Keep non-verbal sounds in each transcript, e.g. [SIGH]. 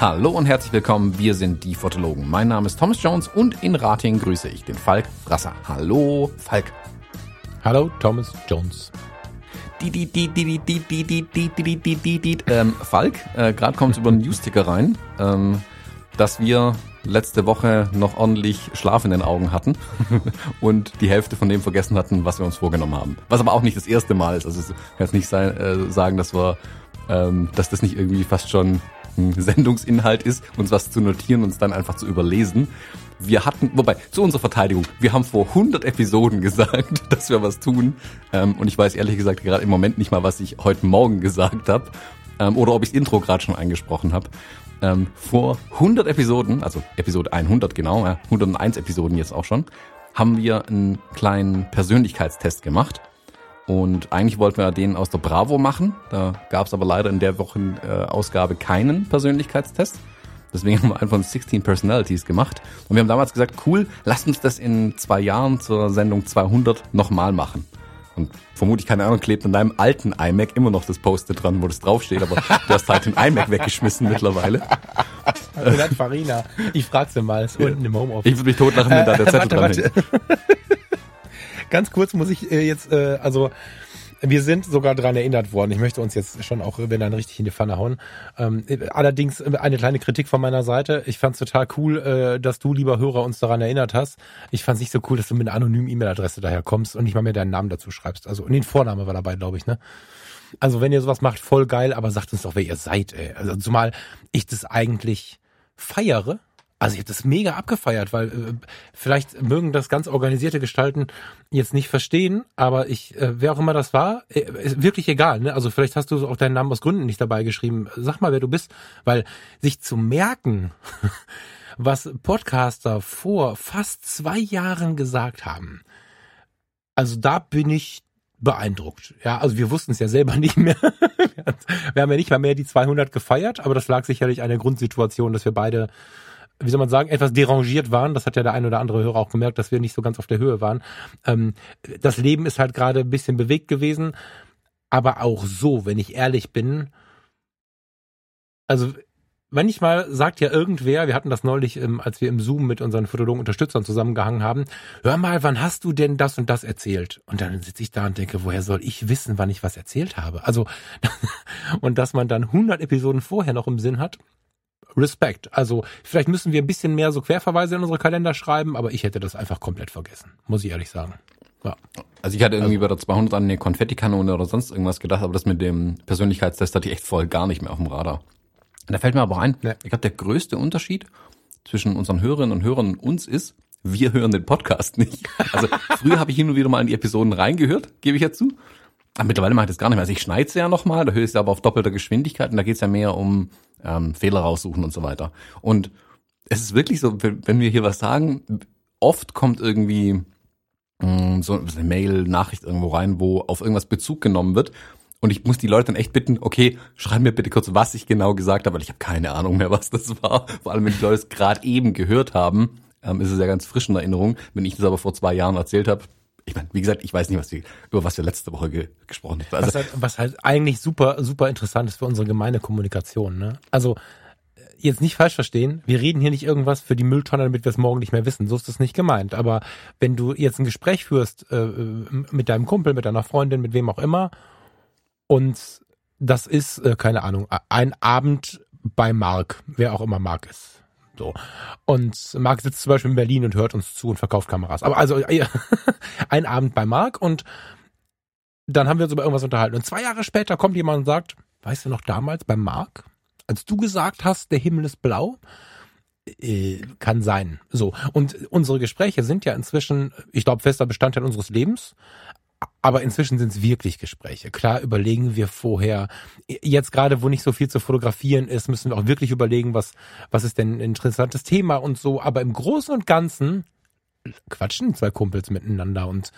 Hallo und herzlich willkommen, wir sind die Fotologen. Mein Name ist Thomas Jones und in Rating grüße ich den Falk Frasser. Hallo, Falk. Hallo, Thomas Jones. Ähm, Falk, äh, gerade kommt über einen Newsticker rein, ähm, dass wir letzte Woche noch ordentlich Schlaf in den Augen hatten [LAUGHS] und die Hälfte von dem vergessen hatten, was wir uns vorgenommen haben. Was aber auch nicht das erste Mal ist. Also ich kann jetzt nicht sein, äh, sagen, dass wir, ähm, dass das nicht irgendwie fast schon [LAUGHS] Sendungsinhalt ist, uns was zu notieren, uns dann einfach zu überlesen. Wir hatten, wobei, zu unserer Verteidigung, wir haben vor 100 Episoden [LAUGHS] gesagt, dass wir was tun. Ähm, und ich weiß ehrlich gesagt gerade im Moment nicht mal, was ich heute Morgen gesagt habe. Ähm, oder ob ich das Intro gerade schon eingesprochen habe. Ähm, vor 100 Episoden, also Episode 100 genau, ja, 101 Episoden jetzt auch schon, haben wir einen kleinen Persönlichkeitstest gemacht. Und eigentlich wollten wir den aus der Bravo machen. Da gab es aber leider in der Wochenausgabe äh, keinen Persönlichkeitstest. Deswegen [LAUGHS] haben wir einfach 16 Personalities gemacht. Und wir haben damals gesagt, cool, lasst uns das in zwei Jahren zur Sendung 200 nochmal machen. Und vermutlich, keine Ahnung, klebt an deinem alten iMac immer noch das Post dran, wo das draufsteht, aber du hast halt den iMac weggeschmissen [LAUGHS] mittlerweile. Vielleicht Farina. Ich frag sie mal, ist unten im Homeoffice. Ich würde mich totlachen, wenn da der Zettel dran hängt. [LAUGHS] Ganz kurz muss ich äh, jetzt, äh, also wir sind sogar dran erinnert worden. Ich möchte uns jetzt schon auch, wenn dann richtig in die Pfanne hauen. Ähm, allerdings äh, eine kleine Kritik von meiner Seite. Ich fand es total cool, äh, dass du, lieber Hörer, uns daran erinnert hast. Ich fand es nicht so cool, dass du mit einer anonymen E-Mail-Adresse daher kommst und nicht mal mehr deinen Namen dazu schreibst. Also und den Vorname war dabei, glaube ich, ne? Also wenn ihr sowas macht, voll geil, aber sagt uns doch, wer ihr seid, ey. Also zumal ich das eigentlich feiere, also ich habe das mega abgefeiert, weil äh, vielleicht mögen das ganz organisierte Gestalten jetzt nicht verstehen, aber ich, äh, wer auch immer das war, äh, ist wirklich egal. Ne? Also vielleicht hast du auch deinen Namen aus Gründen nicht dabei geschrieben. Sag mal, wer du bist, weil sich zu merken, [LAUGHS] was Podcaster vor fast zwei Jahren gesagt haben, also da bin ich beeindruckt. Ja, also wir wussten es ja selber [LAUGHS] nicht mehr. wir haben ja nicht mal mehr die 200 gefeiert, aber das lag sicherlich an der Grundsituation, dass wir beide wie soll man sagen, etwas derangiert waren. Das hat ja der ein oder andere Hörer auch gemerkt, dass wir nicht so ganz auf der Höhe waren. Ähm, das Leben ist halt gerade ein bisschen bewegt gewesen. Aber auch so, wenn ich ehrlich bin, also manchmal sagt ja irgendwer, wir hatten das neulich, ähm, als wir im Zoom mit unseren Fotologen Unterstützern zusammengehangen haben, hör mal, wann hast du denn das und das erzählt? Und dann sitze ich da und denke, woher soll ich wissen, wann ich was erzählt habe? Also, [LAUGHS] und dass man dann 100 Episoden vorher noch im Sinn hat, Respekt. Also vielleicht müssen wir ein bisschen mehr so Querverweise in unsere Kalender schreiben, aber ich hätte das einfach komplett vergessen, muss ich ehrlich sagen. Ja. Also ich hatte irgendwie also, bei der 200 an eine Konfettikanone oder sonst irgendwas gedacht, aber das mit dem Persönlichkeitstest hatte ich echt voll gar nicht mehr auf dem Radar. Und da fällt mir aber ein, ja. ich glaube, der größte Unterschied zwischen unseren Hörerinnen und Hörern und uns ist, wir hören den Podcast nicht. Also früher habe ich hin und wieder mal in die Episoden reingehört, gebe ich ja zu. Mittlerweile mache ich das gar nicht mehr. Also ich schneide ja nochmal, da höre ich es aber auf doppelter Geschwindigkeit und da geht es ja mehr um ähm, Fehler raussuchen und so weiter. Und es ist wirklich so, wenn wir hier was sagen, oft kommt irgendwie mh, mm, so eine Mail, Nachricht irgendwo rein, wo auf irgendwas Bezug genommen wird. Und ich muss die Leute dann echt bitten, okay, schreib mir bitte kurz, was ich genau gesagt habe, weil ich habe keine Ahnung mehr, was das war. Vor allem, wenn die Leute es gerade eben gehört haben, ähm, ist es ja ganz frisch in Erinnerung. Wenn ich das aber vor zwei Jahren erzählt habe, ich meine, wie gesagt, ich weiß nicht, was wir, über was wir letzte Woche ge gesprochen haben. Also, was, halt, was halt eigentlich super, super interessant ist für unsere gemeine Kommunikation. Ne? Also jetzt nicht falsch verstehen, wir reden hier nicht irgendwas für die Mülltonne, damit wir es morgen nicht mehr wissen. So ist das nicht gemeint. Aber wenn du jetzt ein Gespräch führst äh, mit deinem Kumpel, mit deiner Freundin, mit wem auch immer, und das ist, äh, keine Ahnung, ein Abend bei Mark, wer auch immer Mark ist. So. Und Marc sitzt zum Beispiel in Berlin und hört uns zu und verkauft Kameras. Aber also [LAUGHS] ein Abend bei Marc und dann haben wir uns über irgendwas unterhalten. Und zwei Jahre später kommt jemand und sagt, weißt du noch damals bei Marc, als du gesagt hast, der Himmel ist blau? Äh, kann sein. So. Und unsere Gespräche sind ja inzwischen, ich glaube, fester Bestandteil unseres Lebens. Aber inzwischen sind es wirklich Gespräche. Klar überlegen wir vorher. Jetzt gerade, wo nicht so viel zu fotografieren ist, müssen wir auch wirklich überlegen, was, was ist denn ein interessantes Thema und so. Aber im Großen und Ganzen quatschen zwei Kumpels miteinander und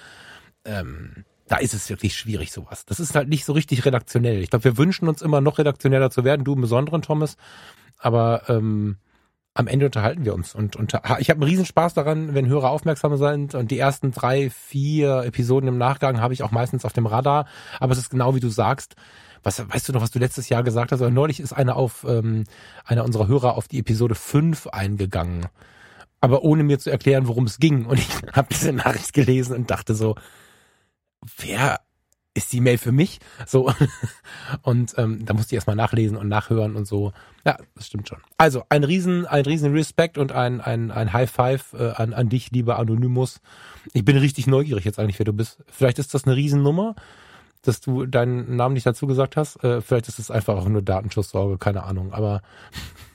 ähm, da ist es wirklich schwierig, sowas. Das ist halt nicht so richtig redaktionell. Ich glaube, wir wünschen uns immer noch redaktioneller zu werden, du im Besonderen, Thomas. Aber ähm, am Ende unterhalten wir uns. Und, und ich habe einen Riesenspaß daran, wenn Hörer aufmerksam sind. Und die ersten drei, vier Episoden im Nachgang habe ich auch meistens auf dem Radar. Aber es ist genau wie du sagst. Was, weißt du noch, was du letztes Jahr gesagt hast? Oder neulich ist einer auf ähm, einer unserer Hörer auf die Episode 5 eingegangen. Aber ohne mir zu erklären, worum es ging. Und ich [LAUGHS] habe diese Nachricht gelesen und dachte so, wer ist die Mail für mich? So. [LAUGHS] Und ähm, da musste ich erstmal nachlesen und nachhören und so. Ja, das stimmt schon. Also ein riesen, ein riesen Respekt und ein, ein, ein High Five äh, an, an dich, lieber Anonymous. Ich bin richtig neugierig jetzt eigentlich, wer du bist. Vielleicht ist das eine Riesennummer, dass du deinen Namen nicht dazu gesagt hast. Äh, vielleicht ist es einfach auch nur Datenschutzsorge, keine Ahnung. Aber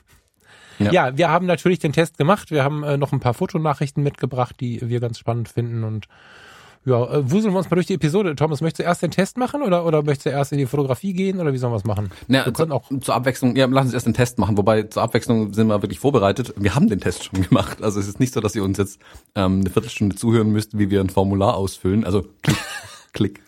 [LAUGHS] ja. ja. wir haben natürlich den Test gemacht. Wir haben äh, noch ein paar Fotonachrichten mitgebracht, die wir ganz spannend finden und ja, äh, wuseln wir uns mal durch die Episode. Thomas, möchtest du erst den Test machen oder, oder möchtest du erst in die Fotografie gehen oder wie sollen wir es machen? Na, wir können auch zur Abwechslung, ja, lass uns erst den Test machen, wobei zur Abwechslung sind wir wirklich vorbereitet. Wir haben den Test schon [LAUGHS] gemacht. Also es ist nicht so, dass ihr uns jetzt ähm, eine Viertelstunde zuhören müsst, wie wir ein Formular ausfüllen. Also klick, [LAUGHS] klick,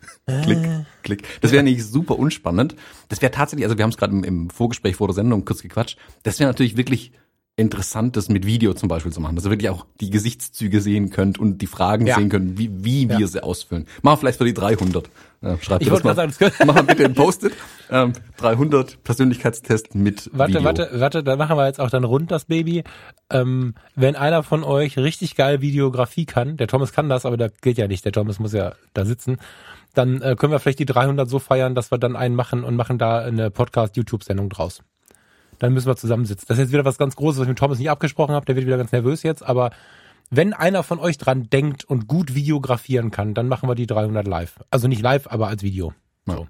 klick, klick. Das wäre nicht super unspannend. Das wäre tatsächlich, also wir haben es gerade im, im Vorgespräch vor der Sendung kurz gequatscht. Das wäre natürlich wirklich Interessantes mit Video zum Beispiel zu machen, dass ihr wirklich auch die Gesichtszüge sehen könnt und die Fragen ja. sehen könnt, wie, wie ja. wir sie ausfüllen. Machen wir vielleicht für die 300. Äh, schreibt ich das mal. Sagen, das machen wir bitte ein Post-it. Ähm, 300 Persönlichkeitstest mit warte, Video. Warte, warte, warte, da machen wir jetzt auch dann rund das Baby. Ähm, wenn einer von euch richtig geil Videografie kann, der Thomas kann das, aber der geht ja nicht, der Thomas muss ja da sitzen, dann äh, können wir vielleicht die 300 so feiern, dass wir dann einen machen und machen da eine Podcast-YouTube-Sendung draus dann müssen wir zusammensitzen. Das ist jetzt wieder was ganz Großes, was ich mit Thomas nicht abgesprochen habe. Der wird wieder ganz nervös jetzt. Aber wenn einer von euch dran denkt und gut videografieren kann, dann machen wir die 300 live. Also nicht live, aber als Video. So.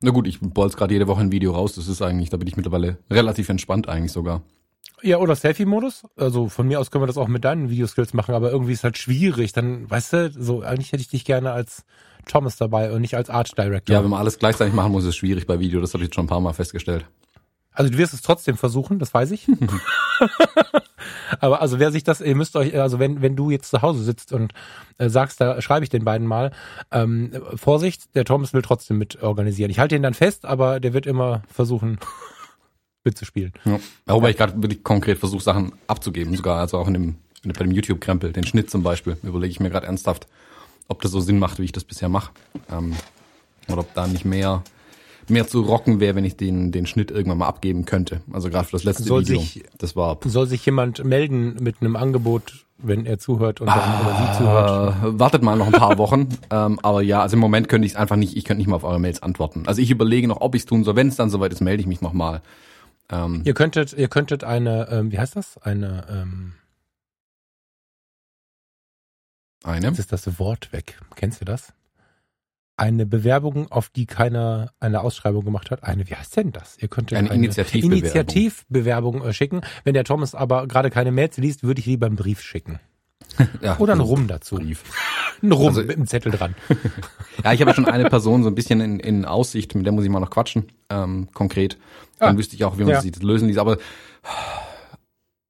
Na gut, ich bolz gerade jede Woche ein Video raus. Das ist eigentlich, da bin ich mittlerweile relativ entspannt eigentlich sogar. Ja, oder Selfie-Modus. Also von mir aus können wir das auch mit deinen Videoskills machen, aber irgendwie ist halt schwierig. Dann, weißt du, so eigentlich hätte ich dich gerne als Thomas dabei und nicht als Art Director. Ja, wenn man alles gleichzeitig machen muss, ist es schwierig bei Video. Das habe ich jetzt schon ein paar Mal festgestellt. Also du wirst es trotzdem versuchen, das weiß ich. [LAUGHS] Aber also wer sich das, ihr müsst euch, also wenn, wenn du jetzt zu Hause sitzt und äh, sagst, da schreibe ich den beiden mal, ähm, Vorsicht, der Thomas will trotzdem mit organisieren. Ich halte ihn dann fest, aber der wird immer versuchen [LAUGHS] mitzuspielen. Ja. Wobei ich gerade wirklich konkret versuche, Sachen abzugeben, sogar also auch in dem, in, bei dem YouTube-Krempel, den Schnitt zum Beispiel, überlege ich mir gerade ernsthaft, ob das so Sinn macht, wie ich das bisher mache. Ähm, oder ob da nicht mehr mehr zu rocken wäre, wenn ich den, den Schnitt irgendwann mal abgeben könnte. Also gerade für das letzte soll Video. Sich, das war. Soll sich jemand melden mit einem Angebot, wenn er zuhört und ah, oder sie zuhört? Wartet mal noch ein paar Wochen. [LAUGHS] ähm, aber ja, also im Moment könnte ich es einfach nicht, ich könnte nicht mal auf eure Mails antworten. Also ich überlege noch, ob ich es tun soll. Wenn es dann soweit ist, melde ich mich nochmal. Ähm, ihr könntet, ihr könntet eine, ähm, wie heißt das? Eine, ähm, eine? Jetzt ist das Wort weg. Kennst du das? Eine Bewerbung, auf die keiner eine Ausschreibung gemacht hat. Eine, wie heißt denn das? Ihr könntet eine, eine Initiativbewerbung. Initiativbewerbung äh, schicken. Wenn der Thomas aber gerade keine Mails liest, würde ich lieber einen Brief schicken. [LAUGHS] Ja, Oder einen Rum dazu. Brief. Ein Rum also, mit einem Zettel dran. [LAUGHS] ja, ich habe ja schon eine Person so ein bisschen in, in Aussicht, mit der muss ich mal noch quatschen, ähm, konkret. Dann ah, wüsste ich auch, wie man ja. das lösen ließ. Aber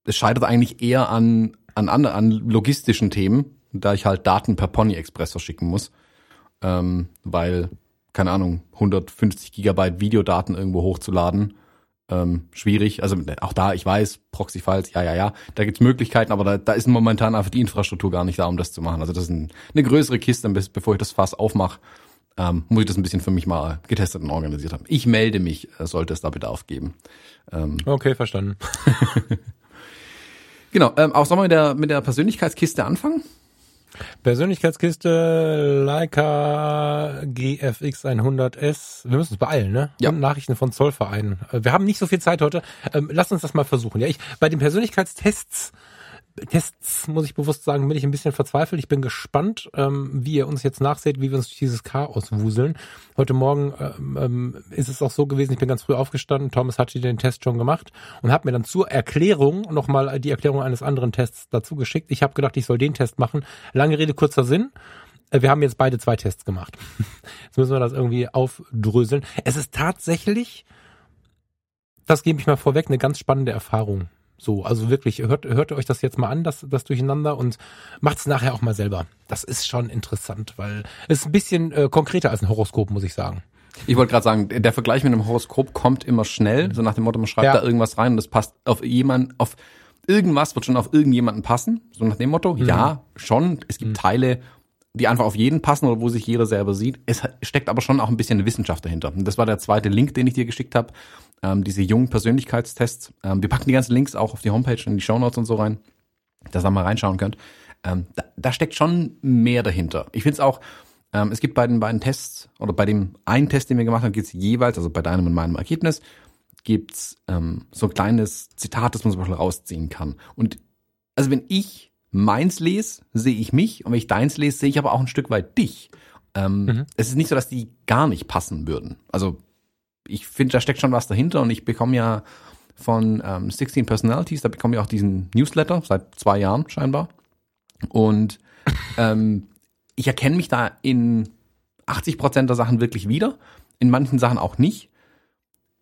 es scheitert eigentlich eher an, an, an logistischen Themen, da ich halt Daten per Pony Express verschicken muss ähm, weil, keine Ahnung, 150 Gigabyte Videodaten irgendwo hochzuladen, ähm, schwierig. Also auch da, ich weiß, Proxy-Files, ja, ja, ja, da gibt's Möglichkeiten, aber da, da ist momentan einfach die Infrastruktur gar nicht da, um das zu machen. Also das ist ein, eine größere Kiste, bevor ich das Fass aufmache, ähm, muss ich das ein bisschen für mich mal getestet und organisiert haben. Ich melde mich, äh, sollte es da Bedarf geben. Ähm, okay, verstanden. [LAUGHS] genau, ähm, auch sollen wir mit der, mit der Persönlichkeitskiste anfangen? Persönlichkeitskiste, Leica GFX 100S. Wir müssen uns beeilen, ne? Ja. Und Nachrichten von Zollvereinen. Wir haben nicht so viel Zeit heute. Ähm, lass uns das mal versuchen. Ja, ich, bei den Persönlichkeitstests Tests, muss ich bewusst sagen, bin ich ein bisschen verzweifelt. Ich bin gespannt, ähm, wie ihr uns jetzt nachseht, wie wir uns durch dieses Chaos wuseln. Heute Morgen ähm, ähm, ist es auch so gewesen, ich bin ganz früh aufgestanden, Thomas hatte den Test schon gemacht und hat mir dann zur Erklärung nochmal die Erklärung eines anderen Tests dazu geschickt. Ich habe gedacht, ich soll den Test machen. Lange Rede, kurzer Sinn. Äh, wir haben jetzt beide zwei Tests gemacht. [LAUGHS] Jetzt müssen wir das irgendwie aufdröseln. Es ist tatsächlich, das gebe ich mal vorweg, eine ganz spannende Erfahrung so, also wirklich, hört, hört euch das jetzt mal an, das, das Durcheinander und macht's nachher auch mal selber. Das ist schon interessant, weil es ist ein bisschen äh, konkreter als ein Horoskop, muss ich sagen. Ich wollte gerade sagen, der Vergleich mit einem Horoskop kommt immer schnell, so nach dem Motto, man schreibt ja. da irgendwas rein und das passt auf jemand, auf irgendwas wird schon auf irgendjemanden passen, so nach dem Motto. Mhm. Ja, schon. Es gibt mhm. Teile, die einfach auf jeden passen oder wo sich jeder selber sieht. Es steckt aber schon auch ein bisschen eine Wissenschaft dahinter. Und das war der zweite Link, den ich dir geschickt habe. Ähm, diese jungen Persönlichkeitstests. Ähm, wir packen die ganzen Links auch auf die Homepage und die Shownotes und so rein, dass ihr mal reinschauen könnt. Ähm, da, da, steckt schon mehr dahinter. Ich finde es auch, ähm, es gibt bei den beiden Tests oder bei dem einen Test, den wir gemacht haben, gibt es jeweils, also bei deinem und meinem Ergebnis, gibt's ähm, so ein kleines Zitat, das man zum Beispiel rausziehen kann. Und also wenn ich meins lese, sehe ich mich und wenn ich deins lese, sehe ich aber auch ein Stück weit dich. Ähm, mhm. Es ist nicht so, dass die gar nicht passen würden. Also ich finde, da steckt schon was dahinter und ich bekomme ja von ähm, 16 Personalities, da bekomme ich auch diesen Newsletter seit zwei Jahren scheinbar. Und [LAUGHS] ähm, ich erkenne mich da in 80 Prozent der Sachen wirklich wieder, in manchen Sachen auch nicht.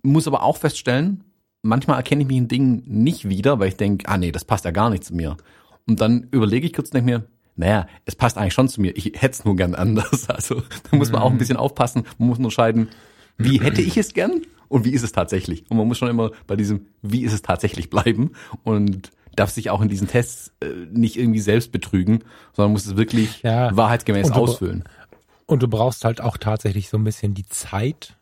Muss aber auch feststellen, manchmal erkenne ich mich in Dingen nicht wieder, weil ich denke, ah nee, das passt ja gar nicht zu mir. Und dann überlege ich kurz denke mir, naja, es passt eigentlich schon zu mir. Ich hätte es nur gern anders. [LAUGHS] Also da muss man auch ein mhm. bisschen aufpassen. Man muss unterscheiden, wie [CLEARS THROAT] hätte ich es gern und wie ist es tatsächlich. Und man muss schon immer bei diesem, wie ist es tatsächlich bleiben und darf sich auch in diesen Tests äh, nicht irgendwie selbst betrügen, sondern muss es wirklich ja. wahrheitsgemäß und ausfüllen. Und du brauchst halt auch tatsächlich so ein bisschen die Zeit.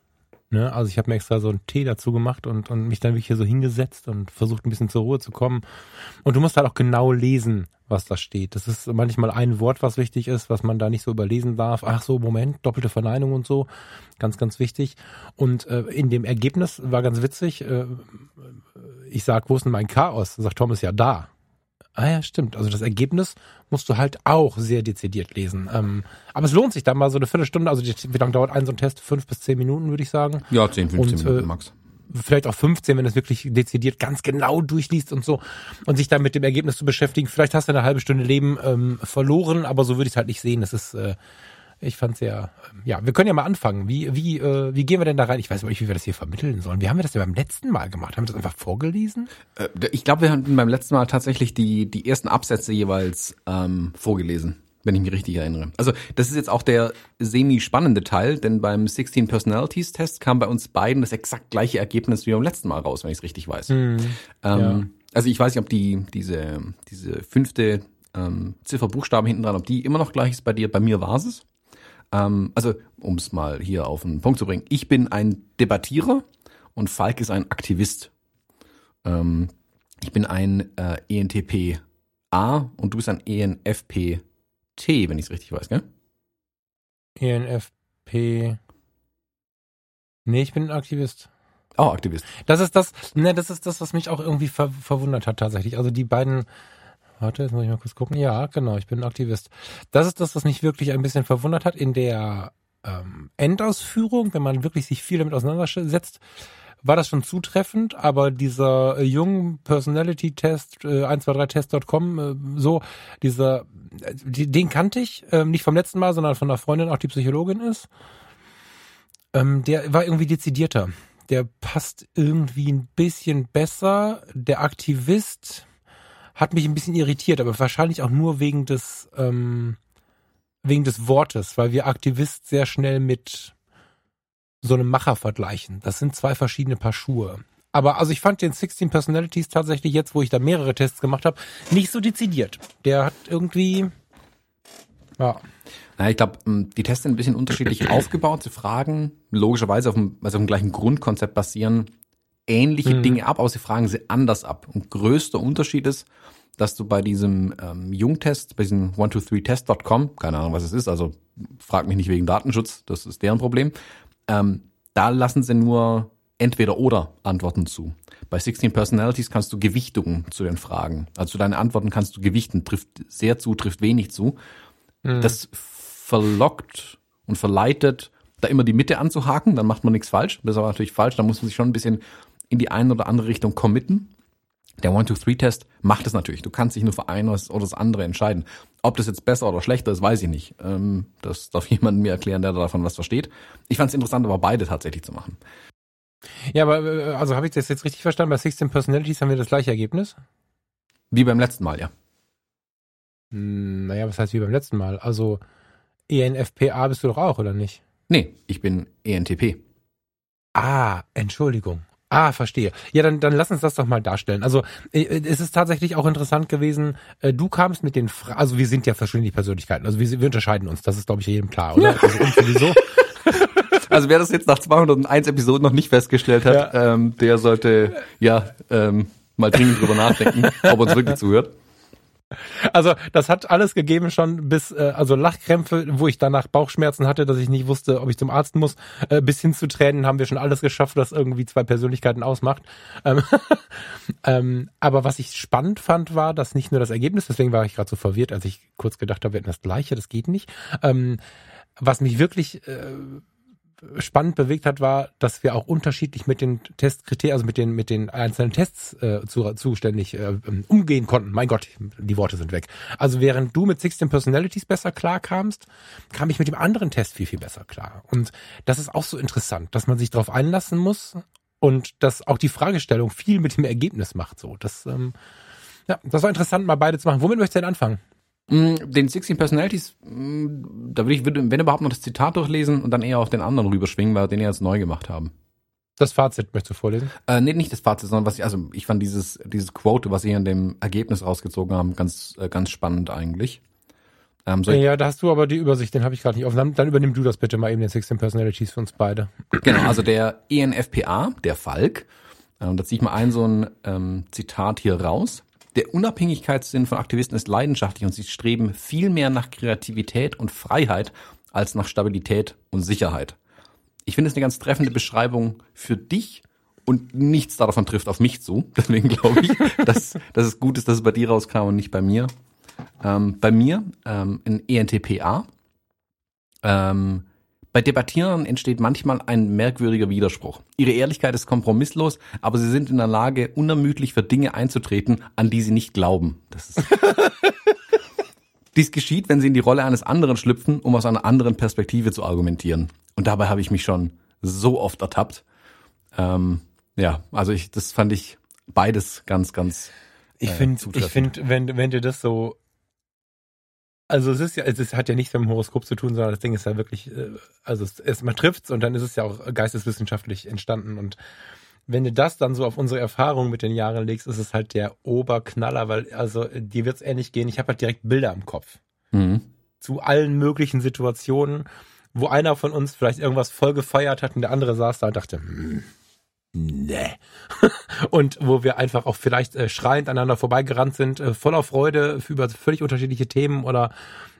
Ne? Also ich habe mir extra so einen Tee dazu gemacht und, und mich dann wirklich hier so hingesetzt und versucht ein bisschen zur Ruhe zu kommen. Und du musst halt auch genau lesen, was da steht. Das ist manchmal ein Wort, was wichtig ist, was man da nicht so überlesen darf. Ach so, Moment, doppelte Verneinung und so. Ganz, ganz wichtig. Und äh, in dem Ergebnis war ganz witzig, äh, ich sag, wo ist denn mein Chaos? Sagt Thomas, ja da. Ah ja, stimmt. Also das Ergebnis musst du halt auch sehr dezidiert lesen. Ähm, aber es lohnt sich da mal so eine Viertelstunde. Also die, wie lange dauert ein so ein Test? Fünf bis zehn Minuten, würde ich sagen. Ja, zehn, 15 und, Minuten äh, max vielleicht auch 15, wenn es wirklich dezidiert ganz genau durchliest und so und sich dann mit dem Ergebnis zu beschäftigen. Vielleicht hast du eine halbe Stunde Leben ähm, verloren, aber so würde ich es halt nicht sehen. Das ist, äh, ich fand sehr, äh, ja, wir können ja mal anfangen. Wie, wie, äh, wie gehen wir denn da rein? Ich weiß nicht, wie wir das hier vermitteln sollen. Wie haben wir das denn beim letzten Mal gemacht? Haben wir das einfach vorgelesen? Äh, ich glaube, wir haben beim letzten Mal tatsächlich die, die ersten Absätze jeweils ähm, vorgelesen wenn ich mich richtig erinnere. Also das ist jetzt auch der semi-spannende Teil, denn beim 16 Personalities Test kam bei uns beiden das exakt gleiche Ergebnis wie beim letzten Mal raus, wenn ich es richtig weiß. Mhm. Ähm, ja. Also ich weiß nicht, ob die diese diese fünfte ähm, Ziffer Buchstaben hinten dran, ob die immer noch gleich ist bei dir. Bei mir war es. Ähm, also um es mal hier auf den Punkt zu bringen: Ich bin ein Debattierer und Falk ist ein Aktivist. Ähm, ich bin ein äh, ENTP A und du bist ein ENFP T, wenn ich es richtig weiß, gell? ENFP. Nee, ich bin ein Aktivist. Auch oh, Aktivist. Das ist das, ne, das ist das, was mich auch irgendwie ver verwundert hat tatsächlich. Also die beiden, warte, jetzt muss ich mal kurz gucken. Ja, genau, ich bin Aktivist. Das ist das, was mich wirklich ein bisschen verwundert hat in der ähm, Endausführung, wenn man wirklich sich viel damit auseinandersetzt war das schon zutreffend, aber dieser äh, jungen Personality-Test, äh, 123test.com, äh, so, dieser, äh, den kannte ich, äh, nicht vom letzten Mal, sondern von einer Freundin, auch die Psychologin ist. Ähm, der war irgendwie dezidierter. Der passt irgendwie ein bisschen besser. Der Aktivist hat mich ein bisschen irritiert, aber wahrscheinlich auch nur wegen des, ähm, wegen des Wortes, weil wir Aktivist sehr schnell mit so einem Macher vergleichen. Das sind zwei verschiedene Paar Schuhe. Aber also ich fand den 16 Personalities tatsächlich jetzt, wo ich da mehrere Tests gemacht habe, nicht so dezidiert. Der hat irgendwie ja. Na, ich glaube, ähm, die Tests sind ein bisschen unterschiedlich aufgebaut. Sie fragen logischerweise auf dem, also auf dem gleichen Grundkonzept basieren ähnliche mhm. Dinge ab, aber sie fragen sie anders ab. Und größter Unterschied ist, dass du bei diesem ähm, Jungtest, bei diesem 123test.com, keine Ahnung, was es ist, also frag mich nicht wegen Datenschutz, das ist deren Problem, ähm, da lassen sie nur entweder oder Antworten zu. Bei 16 Personalities kannst du Gewichtungen zu den Fragen. Also deine Antworten kannst du gewichten, trifft sehr zu, trifft wenig zu. Mhm. Das verlockt und verleitet, da immer die Mitte anzuhaken, dann macht man nichts falsch. Das ist aber natürlich falsch, da muss man sich schon ein bisschen in die eine oder andere Richtung committen. Der One-Two-Three-Test macht es natürlich. Du kannst dich nur für eines oder das andere entscheiden. Ob das jetzt besser oder schlechter ist, weiß ich nicht. Ähm, das darf [LAUGHS] jemand mir erklären, der davon was versteht. Ich fand es interessant, aber beide tatsächlich zu machen. Ja, aber äh, also habe ich das jetzt richtig verstanden? Bei 16 Personalities haben wir das gleiche Ergebnis? Wie beim letzten Mal, ja. Hm, naja, was heißt wie beim letzten Mal? Also ENFPA bist du doch auch, oder nicht? Nee, ich bin ENTP. Ah, Entschuldigung. Ah, verstehe. Ja, dann, dann lass uns das doch mal darstellen. Also äh, es ist tatsächlich auch interessant gewesen, äh, du kamst mit den Fra also wir sind ja verschiedene Persönlichkeiten, also wir, wir unterscheiden uns, das ist glaube ich jedem klar, oder? [LAUGHS] Also und sowieso. Also wer das jetzt nach 201 Episoden noch nicht festgestellt hat, ja. ähm, der sollte ja ähm, mal dringend drüber nachdenken, ob er uns wirklich zuhört. Also das hat alles gegeben schon bis, äh, also Lachkrämpfe, wo ich danach Bauchschmerzen hatte, dass ich nicht wusste, ob ich zum Arzt muss, äh, bis hin zu Tränen haben wir schon alles geschafft, was irgendwie zwei Persönlichkeiten ausmacht. Ähm, [LAUGHS] ähm, aber was ich spannend fand, war, dass nicht nur das Ergebnis, deswegen war ich gerade so verwirrt, als ich kurz gedacht habe, wir hätten das gleiche, das geht nicht. Ähm, was mich wirklich äh, spannend bewegt hat, war, dass wir auch unterschiedlich mit den Testkriterien, also mit den mit den einzelnen Tests äh, zu, zuständig äh, umgehen konnten. Mein Gott, die Worte sind weg. Also während du mit 16 Personalities besser klarkamst, kam ich mit dem anderen Test viel viel besser klar. Und das ist auch so interessant, dass man sich darauf einlassen muss und dass auch die Fragestellung viel mit dem Ergebnis macht. So, das ähm, ja, das war interessant, mal beide zu machen. Womit möchtest du denn anfangen? Mm, den 16 Personalities, mm, da würde ich, wenn überhaupt noch das Zitat durchlesen und dann eher auf den anderen rüberschwingen, weil wir den ja jetzt neu gemacht haben. Das Fazit möchtest du vorlesen? Äh, nee, nicht das Fazit, sondern was ich, also ich fand dieses, dieses Quote, was sie in dem Ergebnis rausgezogen haben, ganz, äh, ganz spannend eigentlich. Ähm, ja, da hast du aber die Übersicht, den habe ich gerade nicht offen. Dann übernimm du das bitte mal eben, den 16 Personalities für uns beide. Genau, also der ENFPA, der Falk, ähm, da ziehe ich mal ein so ein ähm, Zitat hier raus. Der Unabhängigkeitssinn von Aktivisten ist leidenschaftlich und sie streben viel mehr nach Kreativität und Freiheit als nach Stabilität und Sicherheit. Ich finde es eine ganz treffende Beschreibung für dich und nichts davon trifft auf mich zu. [LAUGHS] Deswegen glaube ich, dass, dass es gut ist, dass es bei dir rauskam und nicht bei mir. Ähm, bei mir ähm, in ENTPA. Ähm, bei Debattierern entsteht manchmal ein merkwürdiger Widerspruch. Ihre Ehrlichkeit ist kompromisslos, aber sie sind in der Lage, unermüdlich für Dinge einzutreten, an die sie nicht glauben. [LAUGHS] Dies geschieht, wenn sie in die Rolle eines anderen schlüpfen, um aus einer anderen Perspektive zu argumentieren. Und dabei habe ich mich schon so oft ertappt. Ähm, ja, also ich, das fand ich beides ganz, ganz. Ich äh, finde, ich finde, wenn, wenn du das so also es ist ja, es hat ja nichts mit dem Horoskop zu tun, sondern das Ding ist ja wirklich, äh, also es, es man trifft's und dann ist es ja auch geisteswissenschaftlich entstanden und wenn du das dann so auf unsere Erfahrung mit den Jahren legst, ist es halt der Oberknaller, weil also dir wird's ähnlich gehen. Ich habe halt direkt Bilder im Kopf mhm. zu allen möglichen Situationen, wo einer von uns vielleicht irgendwas voll gefeiert hat und der andere saß da und dachte, hm, nee. [LAUGHS] und wo wir einfach auch vielleicht äh, schreiend aneinander vorbeigerannt sind, äh, voller Freude über völlig unterschiedliche Themen oder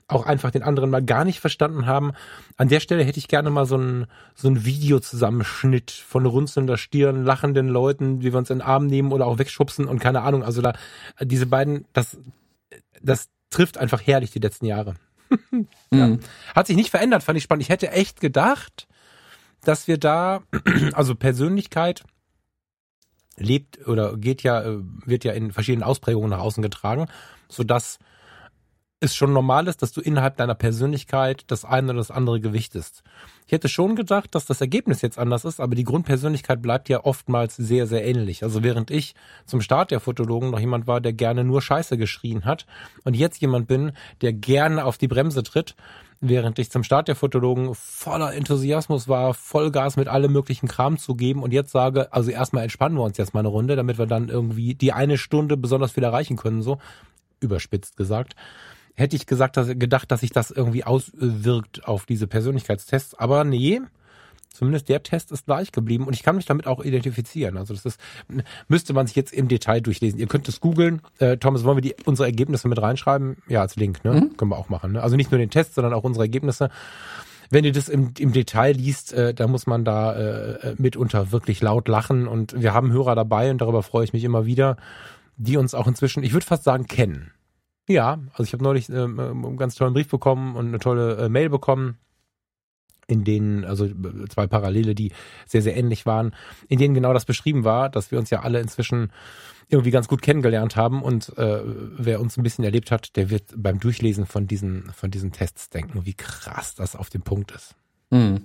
auch einfach den anderen mal gar nicht verstanden haben. An der Stelle hätte ich gerne mal so ein, so ein Videozusammenschnitt von runzelnder Stirn, lachenden Leuten, wie wir uns in den Arm nehmen oder auch wegschubsen und keine Ahnung. Also da, diese beiden, das, das trifft einfach herrlich die letzten Jahre. [LAUGHS] ja. mhm. Hat sich nicht verändert, fand ich spannend. Ich hätte echt gedacht, dass wir da, [CLEARS THROAT] also Persönlichkeit lebt oder geht ja, äh, wird ja in verschiedenen Ausprägungen nach außen getragen, so dass es schon normal ist, dass du innerhalb deiner Persönlichkeit das eine oder das andere gewichtest. Ich hätte schon gedacht, dass das Ergebnis jetzt anders ist, aber die Grundpersönlichkeit bleibt ja oftmals sehr, sehr ähnlich. Also während ich zum Start der Fotologen noch jemand war, der gerne nur Scheiße geschrien hat und jetzt jemand bin, der gerne auf die Bremse tritt, während ich zum Start der Fotologen voller Enthusiasmus war, Vollgas mit allem möglichen Kram zu geben und jetzt sage, also erstmal entspannen wir uns jetzt mal eine Runde, damit wir dann irgendwie die eine Stunde besonders viel erreichen können, so überspitzt gesagt. Hätte ich gesagt, dass, gedacht, dass sich das irgendwie auswirkt auf diese Persönlichkeitstests, aber nee, Zumindest der Test ist gleich geblieben und ich kann mich damit auch identifizieren. Also das ist, müsste man sich jetzt im Detail durchlesen. Ihr könnt es googeln. Äh, Thomas, wollen wir die, unsere Ergebnisse mit reinschreiben? Ja, als Link, ne? Mhm. Können wir auch machen. Ne? Also nicht nur den Test, sondern auch unsere Ergebnisse. Wenn ihr das im, im Detail liest, äh, da muss man da äh, mitunter wirklich laut lachen und wir haben Hörer dabei und darüber freue ich mich immer wieder, die uns auch inzwischen, ich würde fast sagen, kennen. Ja, also ich habe neulich äh, einen ganz tollen Brief bekommen und eine tolle äh, Mail bekommen in denen, also zwei Parallele, die sehr, sehr ähnlich waren, in denen genau das beschrieben war, dass wir uns ja alle inzwischen irgendwie ganz gut kennengelernt haben und äh, wer uns ein bisschen erlebt hat, der wird beim Durchlesen von diesen, von diesen Tests denken, wie krass das auf dem Punkt ist. Mhm.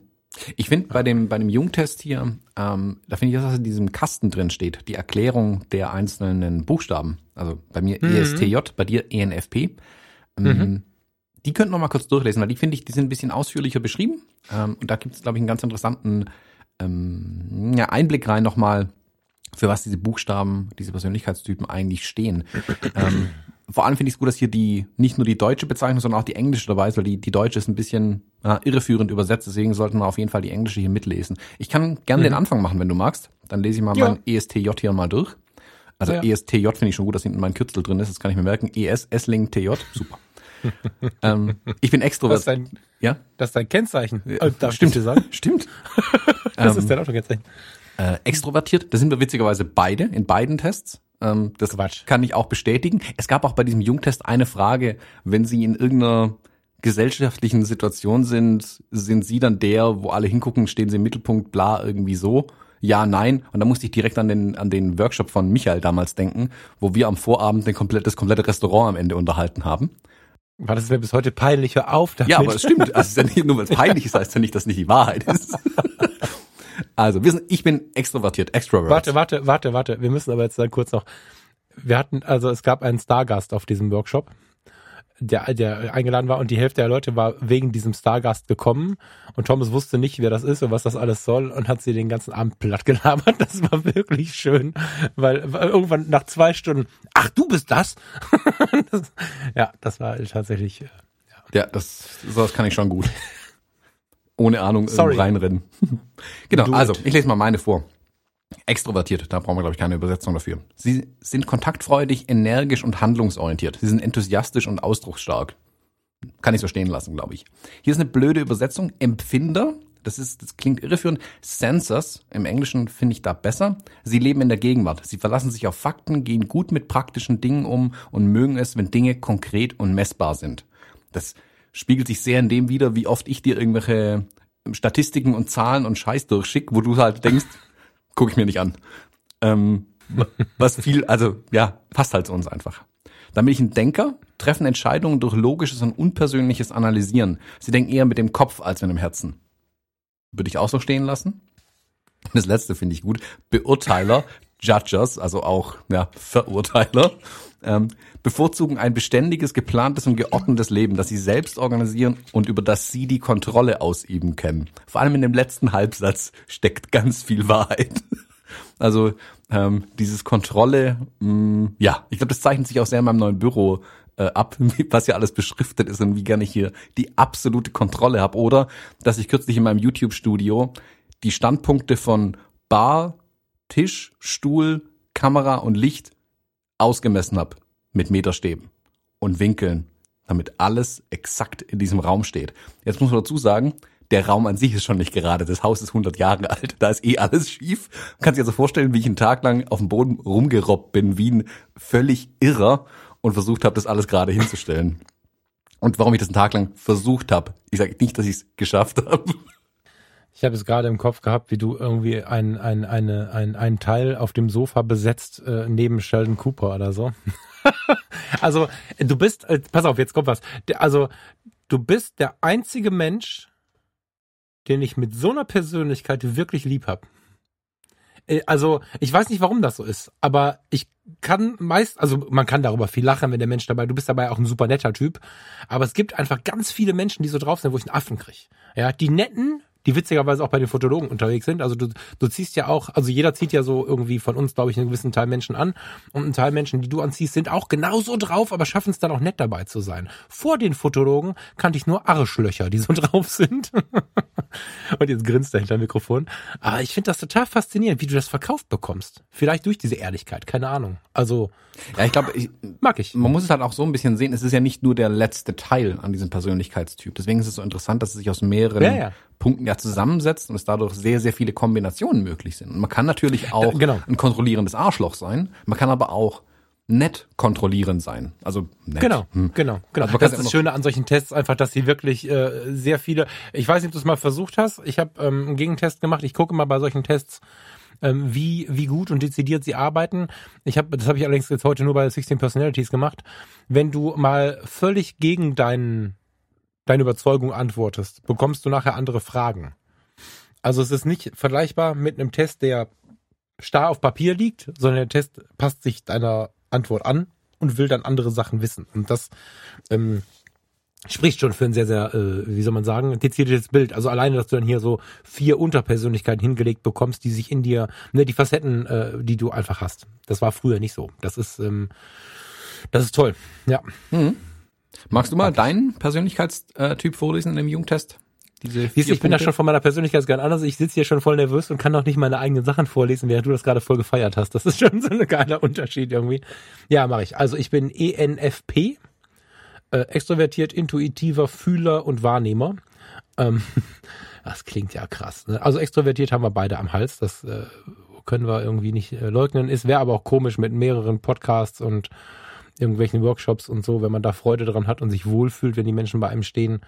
Ich finde bei dem, bei dem Jungtest hier, ähm, da finde ich, dass in diesem Kasten drin steht, die Erklärung der einzelnen Buchstaben. Also bei mir mhm. ESTJ, bei dir ENFP. Ähm, mhm die könnten wir mal kurz durchlesen, weil die finde ich, die sind ein bisschen ausführlicher beschrieben. Ähm, und da gibt es, glaube ich, einen ganz interessanten ähm, ja, Einblick rein nochmal, für was diese Buchstaben, diese Persönlichkeitstypen eigentlich stehen. ähm, vor allem finde ich es gut, dass hier die nicht nur die deutsche Bezeichnung, sondern auch die englische dabei ist, weil die, die deutsche ist ein bisschen äh, irreführend übersetzt, deswegen sollten wir auf jeden Fall die englische hier mitlesen. Ich kann gerne mhm. den Anfang machen, wenn du magst. Dann lese ich mal ja. mein ESTJ hier mal durch. Also ja. ESTJ finde ich schon gut, dass hinten mein Kürzel drin ist, das kann ich mir merken. ES, Essling, TJ, super. [LAUGHS] ähm, ich bin extrovert. Das ist dein, ja? Das ist dein Kennzeichen. Ja, äh, darf stimmt. Ich sagen? [LAUGHS] Stimmt. [LAUGHS] das ist dein Autokennzeichen. Äh, extrovertiert, da sind wir witzigerweise beide in beiden Tests. Ähm, das Quatsch. kann ich auch bestätigen. Es gab auch bei diesem Jungtest eine Frage, wenn Sie in irgendeiner gesellschaftlichen Situation sind, sind Sie dann der, wo alle hingucken, stehen Sie im Mittelpunkt, bla, irgendwie so? Ja, nein. Und da musste ich direkt an den, an den Workshop von Michael damals denken, wo wir am Vorabend den komplett, das komplette Restaurant am Ende unterhalten haben. War das mir bis heute peinlich, hör auf damit. Ja, aber es stimmt. Also es ist ja nicht, nur weil es peinlich ist, heißt ja nicht, dass nicht die Wahrheit ist. [LAUGHS] Also, wir sind, ich bin extrovertiert, extrovert. Warte, warte, warte, warte. Wir müssen aber jetzt dann kurz noch. Wir hatten, also es gab einen Stargast auf diesem Workshop, der, der eingeladen war und die Hälfte der Leute war wegen diesem Stargast gekommen und Thomas wusste nicht, wer das ist und was das alles soll und hat sie den ganzen Abend platt gelabert. Das war wirklich schön, weil, weil irgendwann nach zwei Stunden, ach du bist das? [LAUGHS] das ja, das war tatsächlich. Äh, ja, ja das, sowas kann ich schon gut [LAUGHS] ohne Ahnung Sorry. reinrennen. [LAUGHS] genau, also ich lese mal meine vor. Extrovertiert, da brauchen wir, glaube ich, keine Übersetzung dafür. Sie sind kontaktfreudig, energisch und handlungsorientiert. Sie sind enthusiastisch und ausdrucksstark. Kann ich so stehen lassen, glaube ich. Hier ist eine blöde Übersetzung. Empfinder, das ist, das klingt irreführend. Sensors, im Englischen finde ich da besser. Sie leben in der Gegenwart. Sie verlassen sich auf Fakten, gehen gut mit praktischen Dingen um und mögen es, wenn Dinge konkret und messbar sind. Das spiegelt sich sehr in dem wider, wie oft ich dir irgendwelche Statistiken und Zahlen und Scheiß durchschick, wo du halt denkst, guck ich mir nicht an. Ähm, was viel, also ja, passt halt zu uns einfach. Dann bin ich ein Denker, treffen Entscheidungen durch logisches und unpersönliches Analysieren. Sie denken eher mit dem Kopf als mit dem Herzen. Würde ich auch so stehen lassen. Das letzte finde ich gut. Beurteiler, Judges, also auch ja, Verurteiler, ähm, bevorzugen ein beständiges, geplantes und geordnetes Leben, das sie selbst organisieren und über das sie die Kontrolle ausüben können. Vor allem in dem letzten Halbsatz steckt ganz viel Wahrheit. [LAUGHS] Also ähm, dieses Kontrolle, mh, mm, ja, ich glaube, das zeichnet sich auch sehr in meinem neuen Büro äh, ab, [LAUGHS] was ja alles beschriftet ist und wie gerne ich hier die absolute Kontrolle habe. Oder dass ich kürzlich in meinem YouTube-Studio die Standpunkte von Bar, Tisch, Stuhl, Kamera und Licht ausgemessen habe mit Meterstäben und Winkeln, damit alles exakt in diesem Raum steht. Jetzt muss man dazu sagen, der Raum an sich ist schon nicht gerade. Das Haus ist 100 Jahre alt. Da ist eh alles schief. Man kann sich also vorstellen, wie ich einen Tag lang auf dem Boden rumgerobbt bin, wie ein völlig Irrer und versucht habe, das alles gerade hinzustellen. Und warum ich das einen Tag lang versucht habe. Ich sage nicht, dass ich es geschafft habe. Ich habe es gerade im Kopf gehabt, wie du irgendwie ein, ein, eine, ein, ein Teil auf dem Sofa besetzt äh, neben Sheldon Cooper oder so. [LAUGHS] also du bist, äh, pass auf, jetzt kommt was. Also du bist der einzige Mensch, den ich mit so einer Persönlichkeit wirklich lieb hab. Äh, also ich weiß nicht, warum das so ist, aber ich kann meist, also man kann darüber viel lachen, wenn der Mensch dabei, du bist dabei auch ein super netter Typ, aber es gibt einfach ganz viele Menschen, die so drauf sind, wo ich einen Affen kriege. Ja, die netten, die witzigerweise auch bei den Fotologen unterwegs sind. Also du, du ziehst ja auch, also jeder zieht ja so irgendwie von uns, glaube ich, einen gewissen Teil Menschen an. Und ein Teil Menschen, die du anziehst, sind auch genauso drauf, aber schaffen es dann auch nett dabei zu sein. Vor den Fotologen kannte ich nur Arschlöcher, die so [LAUGHS] drauf sind. [LAUGHS] und jetzt grinst er hinter dem Mikrofon. Aber ich finde das total faszinierend, wie du das verkauft bekommst. Vielleicht durch diese Ehrlichkeit, keine Ahnung. Also. Ja, ich glaube, mag ich. Man muss es halt auch so ein bisschen sehen. Es ist ja nicht nur der letzte Teil an diesem Persönlichkeitstyp. Deswegen ist es so interessant, dass es sich aus mehreren ja, ja. Punkten ja zusammensetzt und es dadurch sehr, sehr viele Kombinationen möglich sind. Und man kann natürlich auch genau. ein kontrollierendes Arschloch sein, man kann aber auch nett kontrollierend sein. Also nett. Genau, hm. genau, genau. Also das ist das Schöne an solchen Tests einfach, dass sie wirklich äh, sehr viele. Ich weiß nicht, ob du es mal versucht hast. Ich habe ähm, einen Gegentest gemacht. Ich gucke mal bei solchen Tests, ähm, wie wie gut und dezidiert sie arbeiten. Ich habe, das habe ich allerdings jetzt heute nur bei 16 Personalities gemacht. Wenn du mal völlig gegen deinen deine Überzeugung antwortest, bekommst du nachher andere Fragen. Also es ist nicht vergleichbar mit einem Test, der starr auf Papier liegt, sondern der Test passt sich deiner Antwort an und will dann andere Sachen wissen. Und das ähm, spricht schon für ein sehr, sehr, äh, wie soll man sagen, dezidiertes Bild. Also alleine, dass du dann hier so vier Unterpersönlichkeiten hingelegt bekommst, die sich in dir, ne, die Facetten, äh, die du einfach hast. Das war früher nicht so. Das ist, ähm, das ist toll. Ja. Mhm. Magst du mal deinen Persönlichkeitstyp vorlesen in dem Jugendtest? Diese Siehst, ich bin da schon von meiner Persönlichkeit ganz anders. Ich sitze hier schon voll nervös und kann noch nicht meine eigenen Sachen vorlesen, während du das gerade voll gefeiert hast. Das ist schon so ein geiler Unterschied irgendwie. Ja, mache ich. Also ich bin ENFP, äh, extrovertiert, intuitiver Fühler und Wahrnehmer. Ähm, [LAUGHS] das klingt ja krass. Ne? Also extrovertiert haben wir beide am Hals. Das äh, können wir irgendwie nicht äh, leugnen. Es wäre aber auch komisch mit mehreren Podcasts und irgendwelchen Workshops und so, wenn man da Freude dran hat und sich wohlfühlt, wenn die Menschen bei einem stehen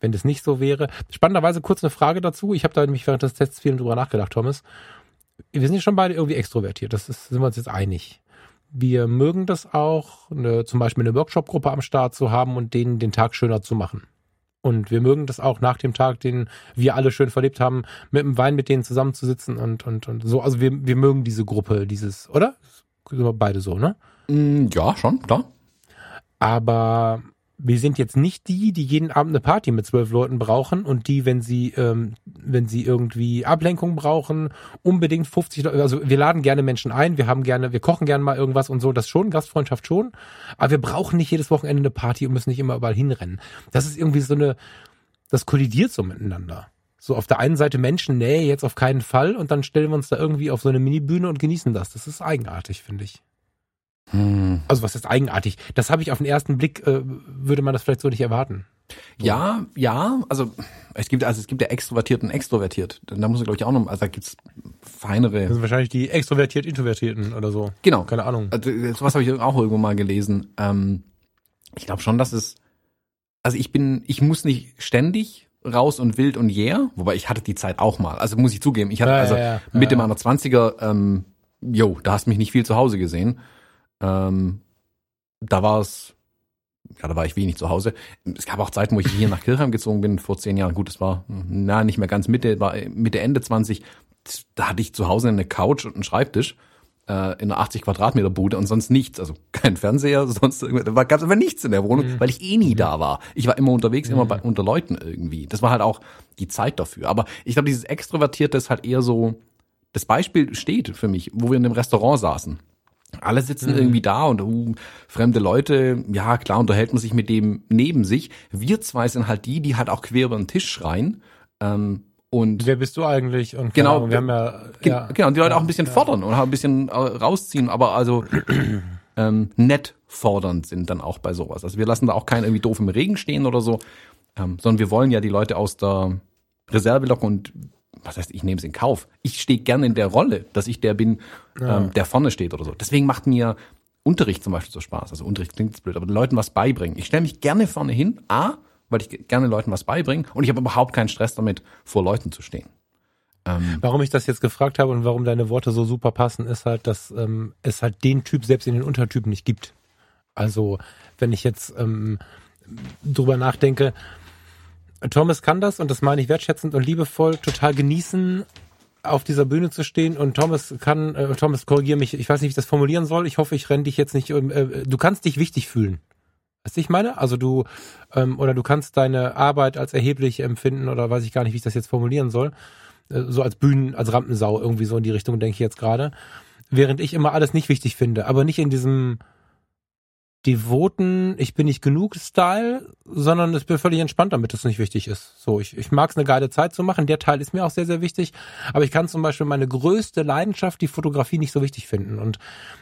wenn das nicht so wäre. Spannenderweise kurz eine Frage dazu. Ich habe da nämlich während des Tests viel drüber nachgedacht, Thomas. Wir sind ja schon beide irgendwie extrovertiert. Das ist, sind wir uns jetzt einig. Wir mögen das auch, eine, zum Beispiel eine Workshop-Gruppe am Start zu haben und denen den Tag schöner zu machen. Und wir mögen das auch nach dem Tag, den wir alle schön verlebt haben, mit dem Wein mit denen zusammenzusitzen und, und, und so. Also wir, wir mögen diese Gruppe, dieses, oder? Beide so, ne? Mm, ja, schon, klar. Aber wir sind jetzt nicht die, die jeden Abend eine Party mit zwölf Leuten brauchen und die, wenn sie, ähm, wenn sie irgendwie Ablenkung brauchen, unbedingt 50 Leute, also wir laden gerne Menschen ein, wir haben gerne, wir kochen gerne mal irgendwas und so, das schon, Gastfreundschaft schon, aber wir brauchen nicht jedes Wochenende eine Party und müssen nicht immer überall hinrennen. Das ist irgendwie so eine, das kollidiert so miteinander. So auf der einen Seite Menschen, nee, jetzt auf keinen Fall und dann stellen wir uns da irgendwie auf so eine Mini-Bühne und genießen das. Das ist eigenartig, finde ich. Hm. Also was ist eigenartig? Das habe ich auf den ersten Blick, äh, würde man das vielleicht so nicht erwarten. Ja, ja, also es gibt also es gibt ja extrovertiert und extrovertiert. Da muss ich glaube ich auch noch, also da gibt's feinere. Das sind wahrscheinlich die extrovertiert Introvertierten oder so. Genau, keine Ahnung. Also, sowas habe ich auch irgendwo mal gelesen. Ähm, ich glaube schon, dass es, also ich bin, ich muss nicht ständig raus und wild und yeah, wobei ich hatte die Zeit auch mal. Also muss ich zugeben, ich hatte ja, also ja, ja, Mitte meiner Zwanziger, ähm, jo, da hast mich nicht viel zu Hause gesehen. Ähm, da war es, ja, da war ich wenig zu Hause. Es gab auch Zeiten, wo ich hier nach Kirchheim gezogen bin, vor zehn Jahren. Gut, das war, na, nicht mehr ganz Mitte, war Mitte, Ende 20. Da hatte ich zu Hause eine Couch und einen Schreibtisch äh, in einer 80 Quadratmeter Bude und sonst nichts. Also kein Fernseher, [LAUGHS] sonst da gab es aber nichts in der Wohnung, mhm. weil ich eh nie mhm. da war. Ich war immer unterwegs, mhm. immer bei, unter Leuten irgendwie. Das war halt auch die Zeit dafür. Aber ich glaube, dieses Extrovertierte ist halt eher so, das Beispiel steht für mich, wo wir in dem Restaurant saßen. Alle sitzen mhm. irgendwie da und uh, fremde Leute, ja klar, unterhält man sich mit dem neben sich. Wir zwei sind halt die, die halt auch quer über den Tisch schreien. Ähm, und wer bist du eigentlich? Und genau, Ahnung, wir haben ja, ja genau, und die Leute ja, auch ein bisschen ja. fordern und auch ein bisschen äh, rausziehen, aber also [CLEARS THROAT] ähm, nett fordernd sind dann auch bei sowas. Also wir lassen da auch keinen irgendwie doof im Regen stehen oder so, ähm, sondern wir wollen ja die Leute aus der Reserve locken und was heißt, ich nehme es in Kauf. Ich stehe gerne in der Rolle, dass ich der bin, ja. ähm, der vorne steht oder so. Deswegen macht mir Unterricht zum Beispiel so Spaß. Also Unterricht klingt jetzt blöd, aber den Leuten was beibringen. Ich stelle mich gerne vorne hin, A, weil ich gerne Leuten was beibringe und ich habe überhaupt keinen Stress damit, vor Leuten zu stehen. Ähm, warum ich das jetzt gefragt habe und warum deine Worte so super passen, ist halt, dass ähm, es halt den Typ selbst in den Untertypen nicht gibt. Also wenn ich jetzt ähm, drüber nachdenke, Thomas kann das, und das meine ich wertschätzend und liebevoll, total genießen, auf dieser Bühne zu stehen und Thomas kann, äh, Thomas, korrigier mich, ich weiß nicht, wie ich das formulieren soll. Ich hoffe, ich renne dich jetzt nicht, äh, du kannst dich wichtig fühlen. Du, ich meine? Also du, ähm, oder du kannst deine Arbeit als erheblich empfinden oder weiß ich gar nicht, wie ich das jetzt formulieren soll. Äh, so als Bühnen, als Rampensau irgendwie so in die Richtung denke ich jetzt gerade. Während ich immer alles nicht wichtig finde, aber nicht in diesem, devoten, ich bin nicht genug Style, sondern ich bin völlig entspannt damit, es nicht wichtig ist. So, ich, ich mag es eine geile Zeit zu machen. Der Teil ist mir auch sehr, sehr wichtig. Aber ich kann zum Beispiel meine größte Leidenschaft, die Fotografie, nicht so wichtig finden. Und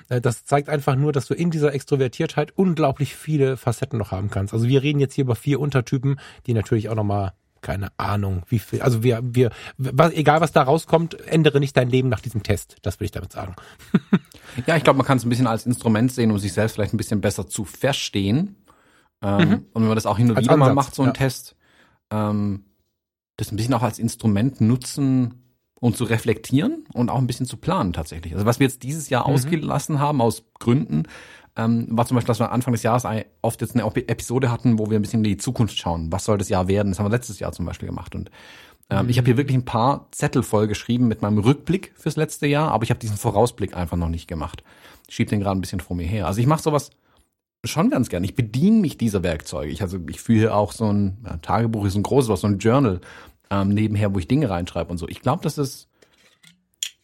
äh, das zeigt einfach nur, dass du in dieser Extrovertiertheit unglaublich viele Facetten noch haben kannst. Also wir reden jetzt hier über vier Untertypen, die natürlich auch nochmal keine Ahnung, wie viel. Also wir, wir, was, egal was da rauskommt, ändere nicht dein Leben nach diesem Test. Das will ich damit sagen. [LAUGHS] ja, ich glaube, man kann es ein bisschen als Instrument sehen, um sich selbst vielleicht ein bisschen besser zu verstehen. Ähm, mhm. Und wenn man das auch hin und als wieder Ansatz, mal macht, so ein ja. Test, ähm, das ein bisschen auch als Instrument nutzen, um zu reflektieren und auch ein bisschen zu planen tatsächlich. Also was wir jetzt dieses Jahr mhm. ausgelassen haben aus Gründen, ähm, war zum Beispiel, dass wir Anfang des Jahres oft jetzt eine Episode hatten, wo wir ein bisschen in die Zukunft schauen. Was soll das Jahr werden? Das haben wir letztes Jahr zum Beispiel gemacht. Und ähm, ich habe hier wirklich ein paar Zettel voll geschrieben mit meinem Rückblick fürs letzte Jahr, aber ich habe diesen Vorausblick einfach noch nicht gemacht. Ich schieb den gerade ein bisschen vor mir her. Also ich mache sowas schon ganz gern. Ich bediene mich dieser Werkzeuge. Ich, also ich führe hier auch so ein ja, Tagebuch ist ein großes was, so ein Journal ähm, nebenher, wo ich Dinge reinschreibe und so. Ich glaube, dass es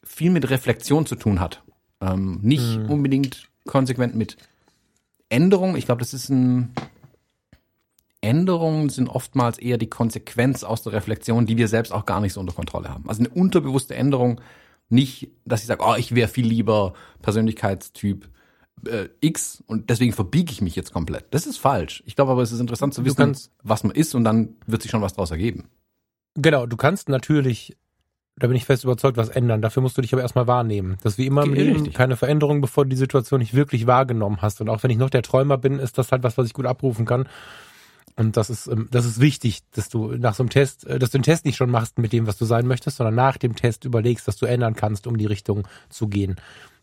viel mit Reflexion zu tun hat. Ähm, nicht mhm. unbedingt konsequent mit Änderung. Ich glaube, das ist ein Änderungen sind oftmals eher die Konsequenz aus der Reflexion, die wir selbst auch gar nicht so unter Kontrolle haben. Also eine unterbewusste Änderung, nicht, dass ich sage, oh, ich wäre viel lieber Persönlichkeitstyp äh, X und deswegen verbiege ich mich jetzt komplett. Das ist falsch. Ich glaube aber, es ist interessant zu wissen, kannst, was man ist und dann wird sich schon was daraus ergeben. Genau, du kannst natürlich, da bin ich fest überzeugt, was ändern. Dafür musst du dich aber erstmal wahrnehmen. Das ist wie immer im Leben richtig. keine Veränderung, bevor du die Situation nicht wirklich wahrgenommen hast. Und auch wenn ich noch der Träumer bin, ist das halt was, was ich gut abrufen kann. Und das ist, ähm, das ist wichtig, dass du nach so einem Test, äh, dass du den Test nicht schon machst mit dem, was du sein möchtest, sondern nach dem Test überlegst, dass du ändern kannst, um die Richtung zu gehen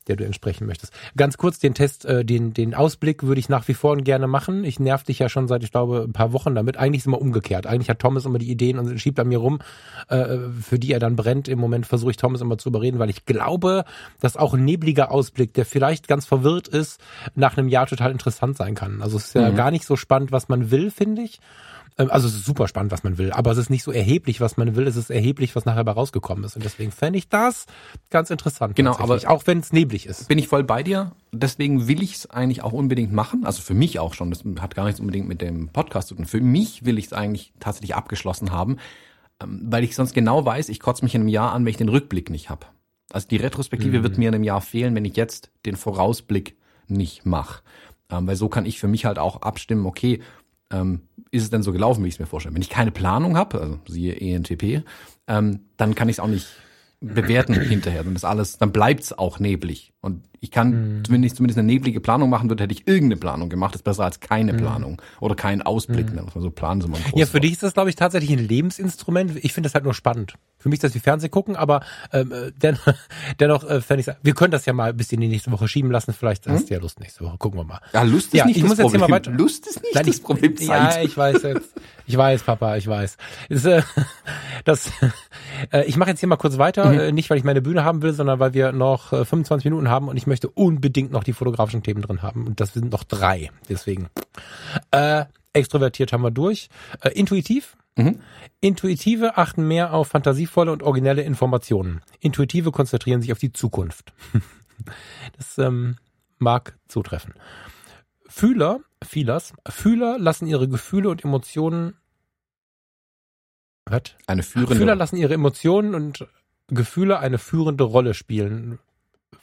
der du entsprechen möchtest. Ganz kurz den Test, äh, den, den Ausblick würde ich nach wie vor gerne machen. Ich nerv dich ja schon seit, ich glaube, ein paar Wochen damit. Eigentlich ist immer umgekehrt. Eigentlich hat Thomas immer die Ideen und schiebt an mir rum, äh, für die er dann brennt. Im Moment versuche ich Thomas immer zu überreden, weil ich glaube, dass auch ein nebliger Ausblick, der vielleicht ganz verwirrt ist, nach einem Jahr total interessant sein kann. Also es ist ja mhm. gar nicht so spannend, was man will, finde ich. Ähm, also es ist super spannend, was man will, aber es ist nicht so erheblich, was man will, es ist erheblich, was nachher bei rausgekommen ist. Und deswegen fände ich das ganz interessant. Genau, aber auch wenn es neblig ist. Bin ich voll bei dir. Deswegen will ich es eigentlich auch unbedingt machen. Also für mich auch schon. Das hat gar nichts unbedingt mit dem Podcast zu tun. Für mich will ich es eigentlich tatsächlich abgeschlossen haben, ähm, weil ich sonst genau weiß, ich kotze mich in einem Jahr an, wenn ich den Rückblick nicht habe. Also die Retrospektive mhm. wird mir in einem Jahr fehlen, wenn ich jetzt den Vorausblick nicht mache. Ähm, weil so kann ich für mich halt auch abstimmen, okay, ähm, ist es denn so gelaufen, wie ich es mir vorstelle. Wenn ich keine Planung habe, also siehe ENTP, ähm, dann kann ich es auch nicht bewerten [CLEARS THROAT] hinterher. Dann ist alles, dann bleibt's auch neblig. Und ich kann, mhm. wenn ich zumindest eine neblige Planung machen würde, hätte ich irgendeine Planung gemacht. Das ist besser als keine mhm. Planung oder keinen Ausblick. Mhm. So planen sie mal Ja, für dich ist das, glaube ich, tatsächlich ein Lebensinstrument. Ich finde das halt nur spannend. Für mich ist das wie Fernsehen gucken, aber ähm, äh, dennoch, [LAUGHS] dennoch äh, fände ich wir können das ja mal bis in die nächste Woche schieben lassen. Vielleicht hast mhm. du ja Lust nächste Woche. Gucken wir mal. Ja, Lust ist ja, nicht ich das muss Problem. Jetzt hier mal weiter. Lust ist nicht Nein, das Problem. Zeit. Ja, ich weiß jetzt. Ich weiß, Papa, ich weiß. [LAUGHS] Das, äh, das, [LAUGHS] äh, ich mache jetzt hier mal kurz weiter. Mhm. Äh, nicht, weil ich meine Bühne haben will, sondern weil wir noch äh, 25 Minuten haben und ich möchte unbedingt noch die fotografischen Themen drin haben. Und das sind noch drei. Deswegen. Äh, extrovertiert haben wir durch. Äh, intuitiv. Mhm. Intuitive achten mehr auf fantasievolle und originelle Informationen. Intuitive konzentrieren sich auf die Zukunft. [LAUGHS] das ähm, mag zutreffen. Fühler, Feelers, Fühler lassen ihre Gefühle und Emotionen was? Eine führende. Fühler lassen ihre Emotionen und Gefühle eine führende Rolle spielen,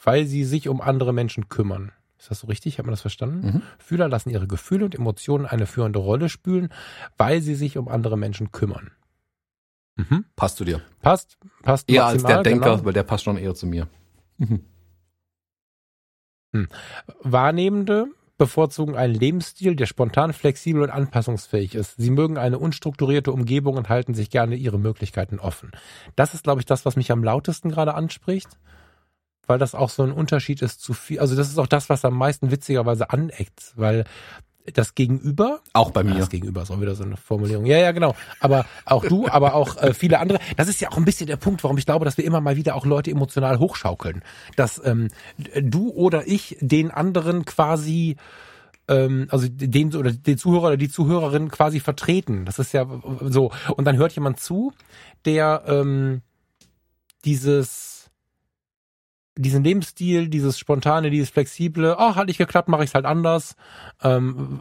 weil sie sich um andere Menschen kümmern. Ist das so richtig? Hat man das verstanden? Mhm. Fühler lassen ihre Gefühle und Emotionen eine führende Rolle spielen, weil sie sich um andere Menschen kümmern. Mhm. Passt zu dir. Passt, passt. Eher maximal, als der Denker, genau. weil der passt schon eher zu mir. Mhm. Hm. Wahrnehmende bevorzugen einen Lebensstil, der spontan, flexibel und anpassungsfähig ist. Sie mögen eine unstrukturierte Umgebung und halten sich gerne ihre Möglichkeiten offen. Das ist, glaube ich, das, was mich am lautesten gerade anspricht, weil das auch so ein Unterschied ist zu viel. Also das ist auch das, was am meisten witzigerweise aneckt, weil das Gegenüber. Auch bei mir. Das Gegenüber ist auch wieder so eine Formulierung. Ja, ja, genau. Aber auch du, aber auch äh, viele andere. Das ist ja auch ein bisschen der Punkt, warum ich glaube, dass wir immer mal wieder auch Leute emotional hochschaukeln. Dass ähm, du oder ich den anderen quasi ähm, also den oder den Zuhörer oder die Zuhörerin quasi vertreten. Das ist ja so. Und dann hört jemand zu, der ähm, dieses diesen Lebensstil, dieses spontane, dieses flexible, oh, hat nicht geklappt, mache ich es halt anders, ähm,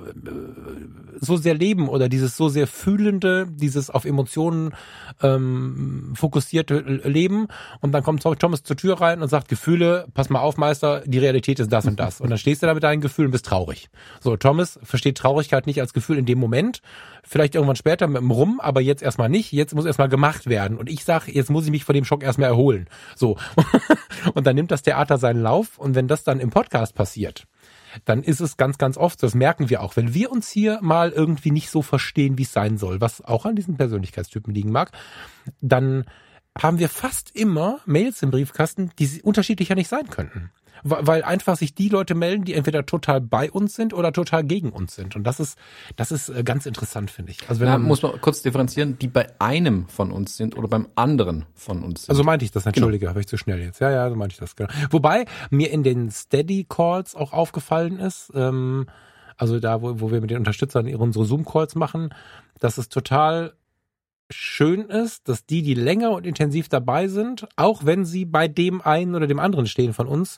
so sehr leben oder dieses so sehr fühlende, dieses auf Emotionen ähm, fokussierte Leben und dann kommt Thomas zur Tür rein und sagt, Gefühle, pass mal auf, Meister, die Realität ist das und das. Und dann stehst du da mit deinen Gefühlen und bist traurig. So, Thomas versteht Traurigkeit nicht als Gefühl in dem Moment, vielleicht irgendwann später mit dem Rum, aber jetzt erstmal nicht, jetzt muss erstmal gemacht werden. Und ich sage, jetzt muss ich mich vor dem Schock erstmal erholen. So. [LAUGHS] und dann nimmt nimmt das Theater seinen Lauf und wenn das dann im Podcast passiert, dann ist es ganz, ganz oft, das merken wir auch, wenn wir uns hier mal irgendwie nicht so verstehen, wie es sein soll, was auch an diesen Persönlichkeitstypen liegen mag, dann haben wir fast immer Mails im Briefkasten, die unterschiedlicher nicht sein könnten weil einfach sich die Leute melden, die entweder total bei uns sind oder total gegen uns sind. Und das ist, das ist äh, ganz interessant, finde ich. Also wenn Na, man, muss man kurz differenzieren, die bei einem von uns sind oder beim anderen von uns sind. Also meinte ich das, genau. entschuldige, genau. habe ich zu schnell jetzt. Ja, ja, so meinte ich das, genau. Wobei mir in den Steady Calls auch aufgefallen ist, ähm, also da, wo, wo wir mit den Unterstützern unsere Zoom-Calls machen, dass es total schön ist, dass die, die länger und intensiv dabei sind, auch wenn sie bei dem einen oder dem anderen stehen von uns,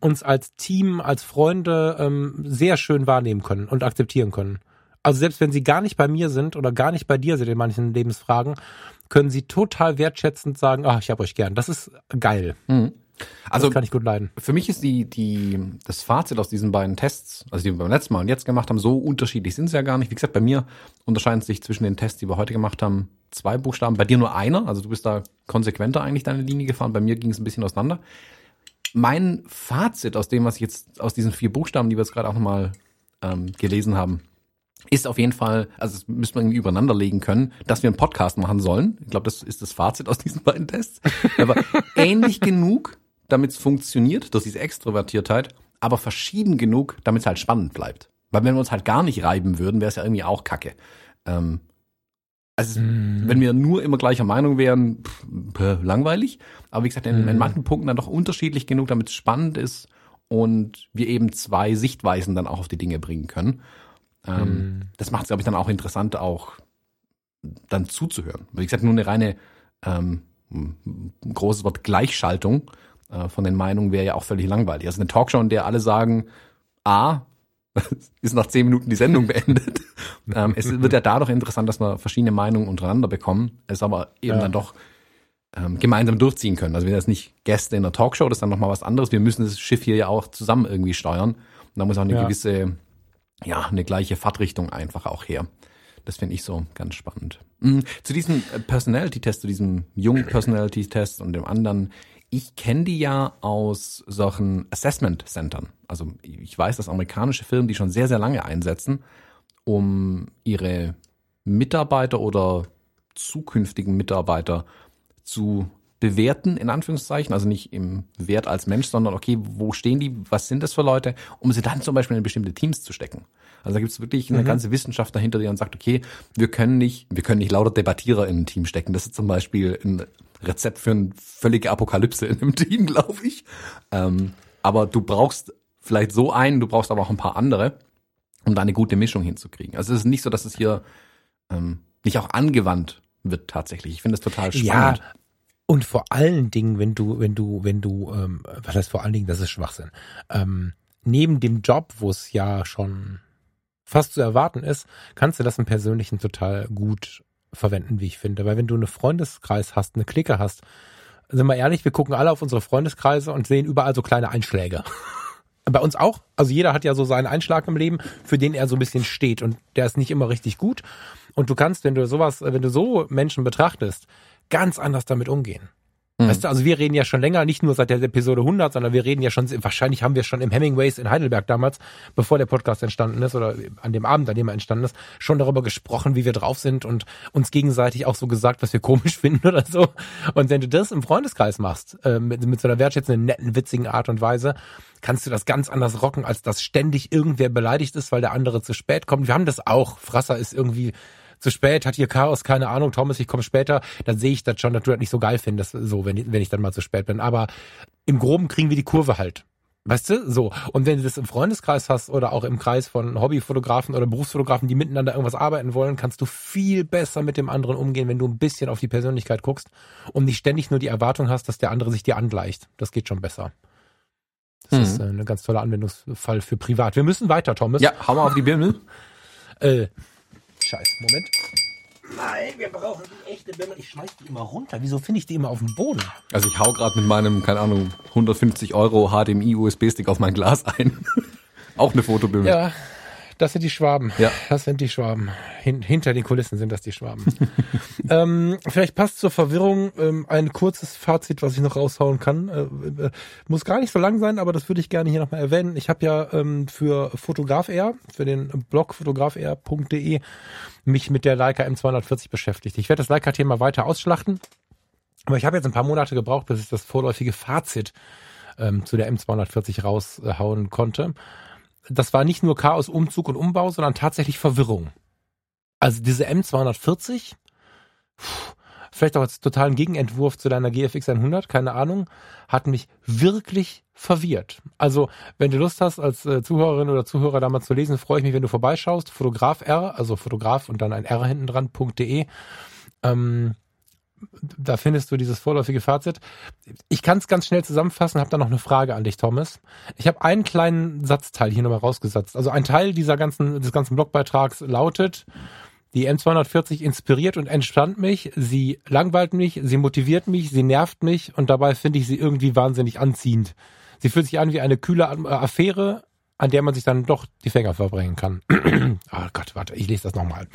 uns als Team, als Freunde ähm, sehr schön wahrnehmen können und akzeptieren können. Also selbst wenn sie gar nicht bei mir sind oder gar nicht bei dir sind in manchen Lebensfragen, können sie total wertschätzend sagen, ach, ich hab euch gern. Das ist geil. Mhm. Also das kann ich gut leiden. Für mich ist die die das Fazit aus diesen beiden Tests, also die wir beim letzten Mal und jetzt gemacht haben, so unterschiedlich sind sie ja gar nicht. Wie gesagt, bei mir unterscheiden sich zwischen den Tests, die wir heute gemacht haben, zwei Buchstaben. Bei dir nur einer, also du bist da konsequenter eigentlich deine Linie gefahren. Bei mir ging es ein bisschen auseinander. Mein Fazit aus dem, was ich jetzt aus diesen vier Buchstaben, die wir jetzt gerade auch nochmal ähm, gelesen haben, ist auf jeden Fall, also das müssen wir irgendwie übereinander legen können, dass wir einen Podcast machen sollen. Ich glaube, das ist das Fazit aus diesen beiden Tests. Aber [LAUGHS] ähnlich genug, damit es funktioniert, durch diese Extrovertiertheit, aber verschieden genug, damit es halt spannend bleibt. Weil wenn wir uns halt gar nicht reiben würden, wäre es ja irgendwie auch kacke. Ähm, also mm. wenn wir nur immer gleicher Meinung wären, pff, langweilig. Aber wie gesagt, in, mm. in manchen Punkten dann doch unterschiedlich genug, damit es spannend ist und wir eben zwei Sichtweisen dann auch auf die Dinge bringen können. Ähm, mm. Das macht es, glaube ich, dann auch interessant, auch dann zuzuhören. Wie gesagt, nur eine reine ähm, großes Wort Gleichschaltung äh, von den Meinungen wäre ja auch völlig langweilig. Also eine Talkshow, in der alle sagen, A, [LAUGHS] ist nach zehn Minuten die Sendung beendet. [LAUGHS] ähm, es wird ja dadurch interessant, dass wir verschiedene Meinungen untereinander bekommen, es aber eben ja. dann doch ähm, gemeinsam durchziehen können. Also wir sind jetzt nicht Gäste in der Talkshow, das ist dann nochmal was anderes. Wir müssen das Schiff hier ja auch zusammen irgendwie steuern. Und da muss auch eine ja. gewisse, ja, eine gleiche Fahrtrichtung einfach auch her. Das finde ich so ganz spannend. Mhm. Zu diesem äh, Personality-Test, zu diesem jungen Personality-Test und dem anderen, ich kenne die ja aus solchen Assessment Centern. Also ich weiß, dass amerikanische Firmen die schon sehr, sehr lange einsetzen, um ihre Mitarbeiter oder zukünftigen Mitarbeiter zu bewerten, in Anführungszeichen, also nicht im Wert als Mensch, sondern okay, wo stehen die, was sind das für Leute, um sie dann zum Beispiel in bestimmte Teams zu stecken. Also da gibt es wirklich eine mhm. ganze Wissenschaft dahinter, die dann sagt, okay, wir können nicht, wir können nicht lauter Debattierer in ein Team stecken. Das ist zum Beispiel ein Rezept für eine völlige Apokalypse in einem [LAUGHS] Team, glaube ich. Ähm, aber du brauchst vielleicht so einen, du brauchst aber auch ein paar andere, um da eine gute Mischung hinzukriegen. Also es ist nicht so, dass es hier ähm, nicht auch angewandt wird tatsächlich. Ich finde es total spannend. Ja, und vor allen Dingen, wenn du, wenn du, wenn du, ähm, was heißt vor allen Dingen, das ist Schwachsinn. Ähm, neben dem Job, wo es ja schon fast zu erwarten ist, kannst du das im Persönlichen total gut verwenden, wie ich finde. Weil wenn du eine Freundeskreis hast, eine Clique hast, sind wir ehrlich, wir gucken alle auf unsere Freundeskreise und sehen überall so kleine Einschläge. [LAUGHS] Bei uns auch. Also jeder hat ja so seinen Einschlag im Leben, für den er so ein bisschen steht und der ist nicht immer richtig gut. Und du kannst, wenn du sowas, wenn du so Menschen betrachtest, ganz anders damit umgehen. Mhm. Weißt du, also wir reden ja schon länger, nicht nur seit der Episode 100, sondern wir reden ja schon, wahrscheinlich haben wir schon im Hemingways in Heidelberg damals, bevor der Podcast entstanden ist oder an dem Abend, an dem er entstanden ist, schon darüber gesprochen, wie wir drauf sind und uns gegenseitig auch so gesagt, was wir [LAUGHS] komisch finden oder so. Und wenn du das im Freundeskreis machst, äh, mit, mit so einer wertschätzenden, netten, witzigen Art und Weise, kannst du das ganz anders rocken, als dass ständig irgendwer beleidigt ist, weil der andere zu spät kommt. Wir haben das auch. Frasser ist irgendwie zu spät, hat hier Chaos, keine Ahnung, Thomas, ich komme später, dann sehe ich das schon, dass du das nicht so geil findest, so, wenn ich, wenn ich dann mal zu spät bin. Aber im Groben kriegen wir die Kurve halt. Weißt du, so. Und wenn du das im Freundeskreis hast oder auch im Kreis von Hobbyfotografen oder Berufsfotografen, die miteinander irgendwas arbeiten wollen, kannst du viel besser mit dem anderen umgehen, wenn du ein bisschen auf die Persönlichkeit guckst und nicht ständig nur die Erwartung hast, dass der andere sich dir angleicht. Das geht schon besser. Das mhm. ist äh, ein ganz toller Anwendungsfall für privat. Wir müssen weiter, Thomas. Ja, hau mal auf die Bimmel. äh, Scheiße. Moment. Nein, wir brauchen die echte Bimmel. Ich schmeiß die immer runter. Wieso finde ich die immer auf dem Boden? Also ich hau gerade mit meinem, keine Ahnung, 150 Euro HDMI-USB-Stick auf mein Glas ein. [LAUGHS] Auch eine Fotobimmel. Ja, das sind die Schwaben. Ja. Das sind die Schwaben. Hin, hinter den Kulissen sind das die Schwaben. [LAUGHS] ähm, vielleicht passt zur Verwirrung ähm, ein kurzes Fazit, was ich noch raushauen kann. Äh, äh, muss gar nicht so lang sein, aber das würde ich gerne hier nochmal erwähnen. Ich habe ja ähm, für Fotograf Air, für den Blog fotografair.de mich mit der Leica M240 beschäftigt. Ich werde das Leica-Thema weiter ausschlachten. Aber ich habe jetzt ein paar Monate gebraucht, bis ich das vorläufige Fazit ähm, zu der M240 raushauen konnte das war nicht nur Chaos, Umzug und Umbau, sondern tatsächlich Verwirrung. Also diese M240, vielleicht auch als totalen Gegenentwurf zu deiner GFX 100, keine Ahnung, hat mich wirklich verwirrt. Also, wenn du Lust hast, als äh, Zuhörerin oder Zuhörer da mal zu lesen, freue ich mich, wenn du vorbeischaust. Fotograf R, also Fotograf und dann ein R hinten dran.de. Ähm, da findest du dieses vorläufige Fazit. Ich kann es ganz schnell zusammenfassen, habe da noch eine Frage an dich, Thomas. Ich habe einen kleinen Satzteil hier nochmal rausgesetzt. Also ein Teil dieser ganzen, des ganzen Blogbeitrags lautet, die M240 inspiriert und entspannt mich, sie langweilt mich, sie motiviert mich, sie nervt mich und dabei finde ich sie irgendwie wahnsinnig anziehend. Sie fühlt sich an wie eine kühle Affäre, an der man sich dann doch die Finger verbringen kann. oh [CLEARS THROAT] Gott, warte, ich lese das nochmal.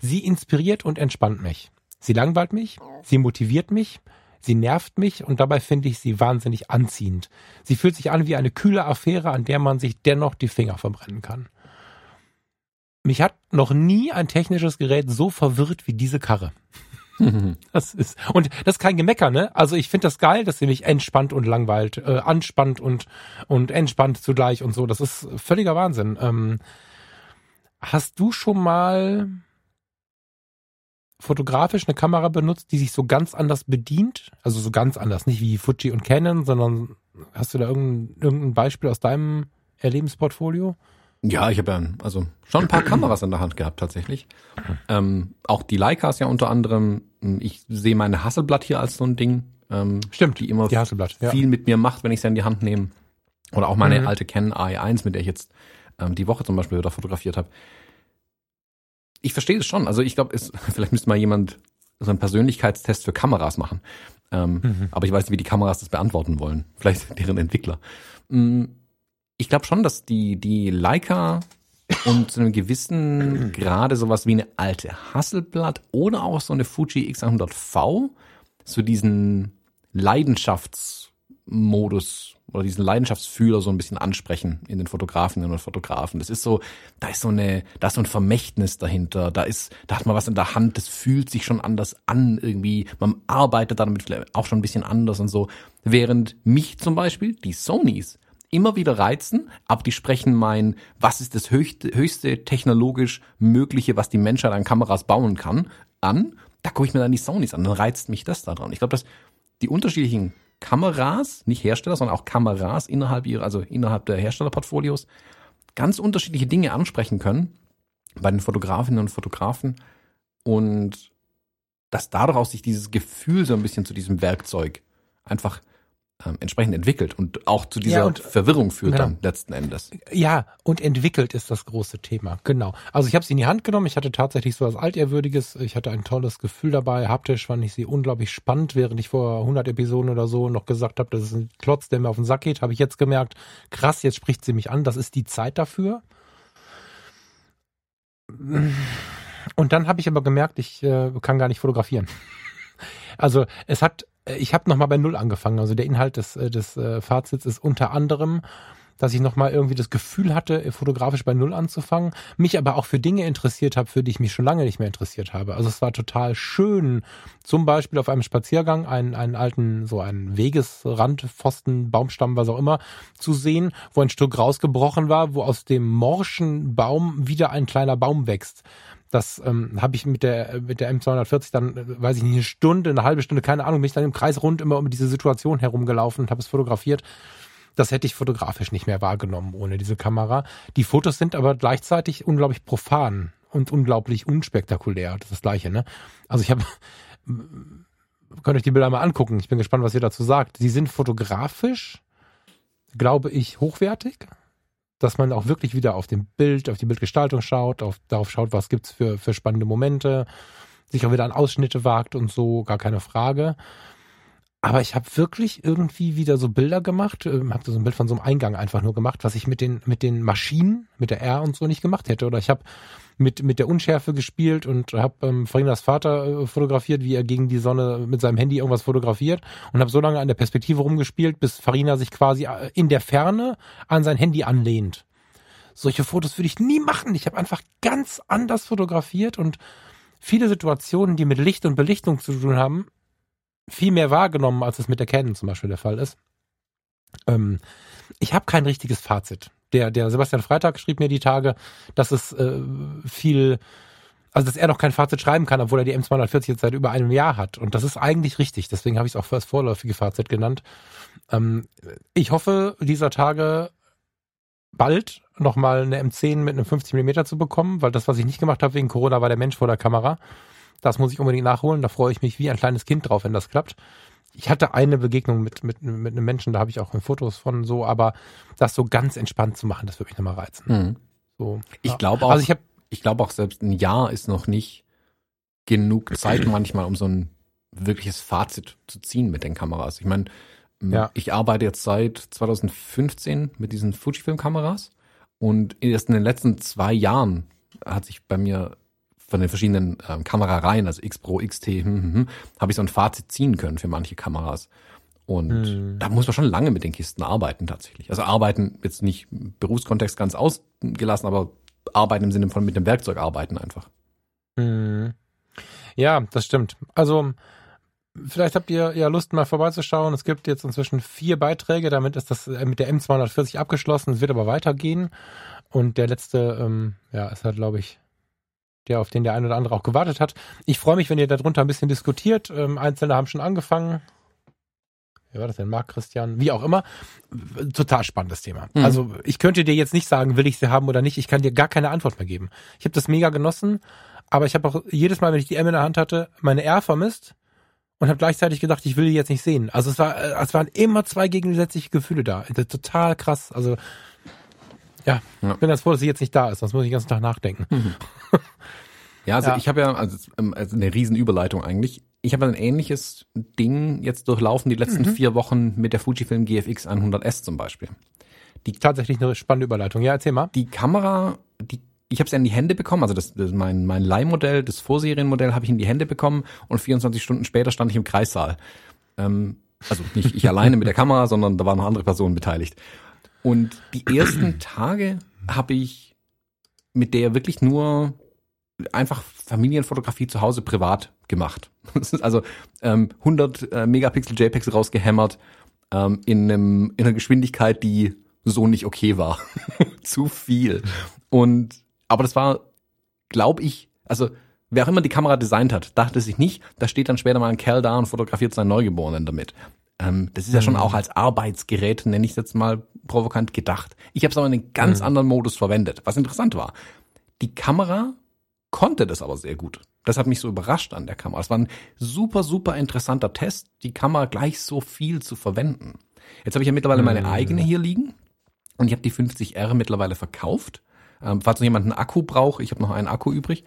Sie inspiriert und entspannt mich. Sie langweilt mich, sie motiviert mich, sie nervt mich und dabei finde ich sie wahnsinnig anziehend. Sie fühlt sich an wie eine kühle Affäre, an der man sich dennoch die Finger verbrennen kann. Mich hat noch nie ein technisches Gerät so verwirrt wie diese Karre. [LAUGHS] Das ist und das ist kein Gemecker, ne? Also ich finde das geil, dass sie mich entspannt und langweilt, äh, anspannt und und entspannt zugleich und so. Das ist völliger Wahnsinn. Ähm, hast du schon mal fotografisch eine Kamera benutzt, die sich so ganz anders bedient? Also so ganz anders, nicht wie Fuji und Canon, sondern hast du da irgendein, irgendein Beispiel aus deinem Erlebensportfolio? Ja, ich habe ja also schon ein paar Kameras in der Hand gehabt tatsächlich. Ähm, auch die Leicas ja unter anderem. Ich sehe meine Hasselblatt hier als so ein Ding. Ähm, Stimmt, die immer die Hasselblatt, ja. viel mit mir macht, wenn ich sie in die Hand nehme. Oder auch meine mhm. alte Canon AI1, mit der ich jetzt ähm, die Woche zum Beispiel wieder fotografiert habe. Ich verstehe es schon. Also ich glaube, [LAUGHS] vielleicht müsste mal jemand so einen Persönlichkeitstest für Kameras machen. Ähm, mhm. Aber ich weiß nicht, wie die Kameras das beantworten wollen. [LAUGHS] Vielleicht deren Entwickler. Mhm ich glaube schon, dass die, die Leica und zu einem gewissen [CLEARS THROAT] Grade sowas wie eine alte Hasselblatt oder auch so eine Fuji X100V so diesen Leidenschaftsmodus oder diesen Leidenschaftsfühler so ein bisschen ansprechen in den Fotografinnen und Fotografen. Das ist so, da ist so eine, da ist so ein Vermächtnis dahinter. Da ist, da hat man was in der Hand, das fühlt sich schon anders an irgendwie. Man arbeitet damit vielleicht auch schon ein bisschen anders und so. Während mich zum Beispiel die Sonys immer wieder reizen, aber die sprechen mein, was ist das höchste, höchste technologisch mögliche, was die Menschheit an Kameras bauen kann, an. Da gucke ich mir dann die Sonys an, dann reizt mich das da dran. Ich glaube, dass die unterschiedlichen Kameras, nicht Hersteller, sondern auch Kameras innerhalb ihrer, also innerhalb der Herstellerportfolios, ganz unterschiedliche Dinge ansprechen können bei den Fotografinnen und Fotografen. Und dass daraus sich dieses Gefühl so ein bisschen zu diesem Werkzeug einfach ähm, entsprechend entwickelt und auch zu dieser ja, und, Verwirrung führt genau. dann letzten Endes. Ja, und entwickelt ist das große Thema, genau. Also ich habe sie in die Hand genommen, ich hatte tatsächlich so was Altehrwürdiges, ich hatte ein tolles Gefühl dabei, haptisch fand ich sie unglaublich spannend, während ich vor 100 Episoden oder so noch gesagt habe, das ist ein Klotz, der mir auf den Sack geht, habe ich jetzt gemerkt, krass, jetzt spricht sie mich an, das ist die Zeit dafür. Und dann habe ich aber gemerkt, ich äh, kann gar nicht fotografieren. Also es hat ich habe nochmal bei Null angefangen. Also der Inhalt des, äh, des äh, Fazits ist unter anderem, dass ich nochmal irgendwie das Gefühl hatte, fotografisch bei Null anzufangen, mich aber auch für Dinge interessiert habe, für die ich mich schon lange nicht mehr interessiert habe. Also es war total schön, zum Beispiel auf einem Spaziergang einen, einen alten, so einen Wegesrand, Pfosten, Baumstamm, was auch immer, zu sehen, wo ein Stück rausgebrochen war, wo aus dem morschen Baum wieder ein kleiner Baum wächst. Das ähm, habe ich mit der mit der M240 dann, äh, weiß ich nicht, eine Stunde, eine halbe Stunde, keine Ahnung, mich dann im Kreis rund immer um diese Situation herumgelaufen und habe es fotografiert. Das hätte ich fotografisch nicht mehr wahrgenommen ohne diese Kamera. Die Fotos sind aber gleichzeitig unglaublich profan und unglaublich unspektakulär. Das ist das Gleiche, ne? Also ich habe, [LAUGHS] könnt euch die Bilder mal angucken. Ich bin gespannt, was ihr dazu sagt. Sie sind fotografisch, glaube ich, hochwertig dass man auch wirklich wieder auf dem Bild, auf die Bildgestaltung schaut, auf, darauf schaut, was gibt's für, für spannende Momente, sich auch wieder an Ausschnitte wagt und so, gar keine Frage. Aber ich habe wirklich irgendwie wieder so Bilder gemacht, äh, habe so ein Bild von so einem Eingang einfach nur gemacht, was ich mit den mit den Maschinen, mit der R und so nicht gemacht hätte. Oder ich habe mit mit der Unschärfe gespielt und habe ähm, Farinas Vater äh, fotografiert, wie er gegen die Sonne mit seinem Handy irgendwas fotografiert und habe so lange an der Perspektive rumgespielt, bis Farina sich quasi äh, in der Ferne an sein Handy anlehnt. Solche Fotos würde ich nie machen. Ich habe einfach ganz anders fotografiert und viele Situationen, die mit Licht und Belichtung zu tun haben, viel mehr wahrgenommen, als es mit der Canon zum Beispiel der Fall ist. Ähm, ich habe kein richtiges Fazit. Der, der Sebastian Freitag schrieb mir die Tage, dass es äh, viel Also, dass er noch kein Fazit schreiben kann, obwohl er die M240 jetzt seit über einem Jahr hat. Und das ist eigentlich richtig. Deswegen habe ich es auch für das vorläufige Fazit genannt. Ähm, ich hoffe, dieser Tage bald nochmal eine M10 mit einem 50 mm zu bekommen, weil das, was ich nicht gemacht habe wegen Corona, war der Mensch vor der Kamera. Das muss ich unbedingt nachholen. Da freue ich mich wie ein kleines Kind drauf, wenn das klappt. Ich hatte eine Begegnung mit, mit, mit einem Menschen, da habe ich auch Fotos von so, aber das so ganz entspannt zu machen, das würde mich nochmal reizen. Mhm. So, Ich ja. glaube auch, Also ich ich glaube auch selbst ein Jahr ist noch nicht genug Zeit manchmal, um so ein wirkliches Fazit zu ziehen mit den Kameras. Ich meine, Ja. ich arbeite jetzt seit 2015 mit diesen Fujifilm-Kameras und erst in den letzten zwei Jahren hat sich bei mir von den verschiedenen ähm, Kamerareihen, also X Pro, XT, hm, hm, hm, habe ich so ein Fazit ziehen können für manche Kameras. Und Hm. da muss man schon lange mit den Kisten arbeiten tatsächlich. Also arbeiten jetzt nicht Berufskontext ganz ausgelassen, aber arbeiten im Sinne von mit dem Werkzeug arbeiten einfach. Mhm. Ja, das stimmt. Also, vielleicht habt ihr ja Lust, mal vorbeizuschauen. Es gibt jetzt inzwischen vier Beiträge. Damit ist das äh, mit der M240 abgeschlossen. Es wird aber weitergehen. Und der letzte, ähm, ja, ist halt, glaube ich, der, auf den der ein oder andere auch gewartet hat. Ich freue mich, wenn ihr darunter ein bisschen diskutiert. Ähm, Einzelne haben schon angefangen. Wer war das denn? Marc Christian? Wie auch immer. Total spannendes Thema. Mhm. Also ich könnte dir jetzt nicht sagen, will ich sie haben oder nicht. Ich kann dir gar keine Antwort mehr geben. Ich habe das mega genossen, aber ich habe auch jedes Mal, wenn ich die M in der Hand hatte, meine R vermisst und habe gleichzeitig gedacht, ich will die jetzt nicht sehen. Also es war, äh, es waren immer zwei gegensätzliche Gefühle da. Total krass. Also ja, Ja. ich bin ganz froh, dass sie jetzt nicht da ist, sonst muss ich den ganzen Tag nachdenken. [LAUGHS] Ja, also Ja. ich habe ja also, ähm, also eine Riesenüberleitung eigentlich. Ich habe ein ähnliches Ding jetzt durchlaufen die letzten vier Wochen mit der Fujifilm GFX 100S zum Beispiel. Tatsächlich eine spannende Überleitung. Ja, erzähl mal. Die Kamera, die ich habe sie in die Hände bekommen, also das, das mein mein Leihmodell, das Vorserienmodell habe ich in die Hände bekommen und 24 Stunden später stand ich im Kreissaal. Ähm, also nicht ich alleine mit der Kamera, sondern da waren noch andere Personen beteiligt. Und die ersten [CLEARS THROAT] Tage habe ich mit der wirklich nur einfach Familienfotografie zu Hause privat gemacht. [LAUGHS] Also ähm, 100 äh, Megapixel JPEGs rausgehämmert ähm, in, einem, in einer Geschwindigkeit, die so nicht okay war. [LAUGHS] zu viel. Und aber das war, glaube ich, also wer auch immer die Kamera designt hat, dachte sich nicht, da steht dann später mal ein Kerl da und fotografiert seinen Neugeborenen damit. Ähm, das ist ja schon auch als Arbeitsgerät, nenne ich es jetzt mal provokant, gedacht. Ich habe es aber in einen ganz anderen Modus verwendet, was interessant war. Die Kamera konnte das aber sehr gut. Das hat mich so überrascht an der Kamera. Es war ein super, super interessanter Test, die Kamera gleich so viel zu verwenden. Jetzt habe ich ja mittlerweile meine eigene hier liegen und ich habe die 50R mittlerweile verkauft. Ähm, falls noch jemand einen Akku braucht, ich habe noch einen Akku übrig.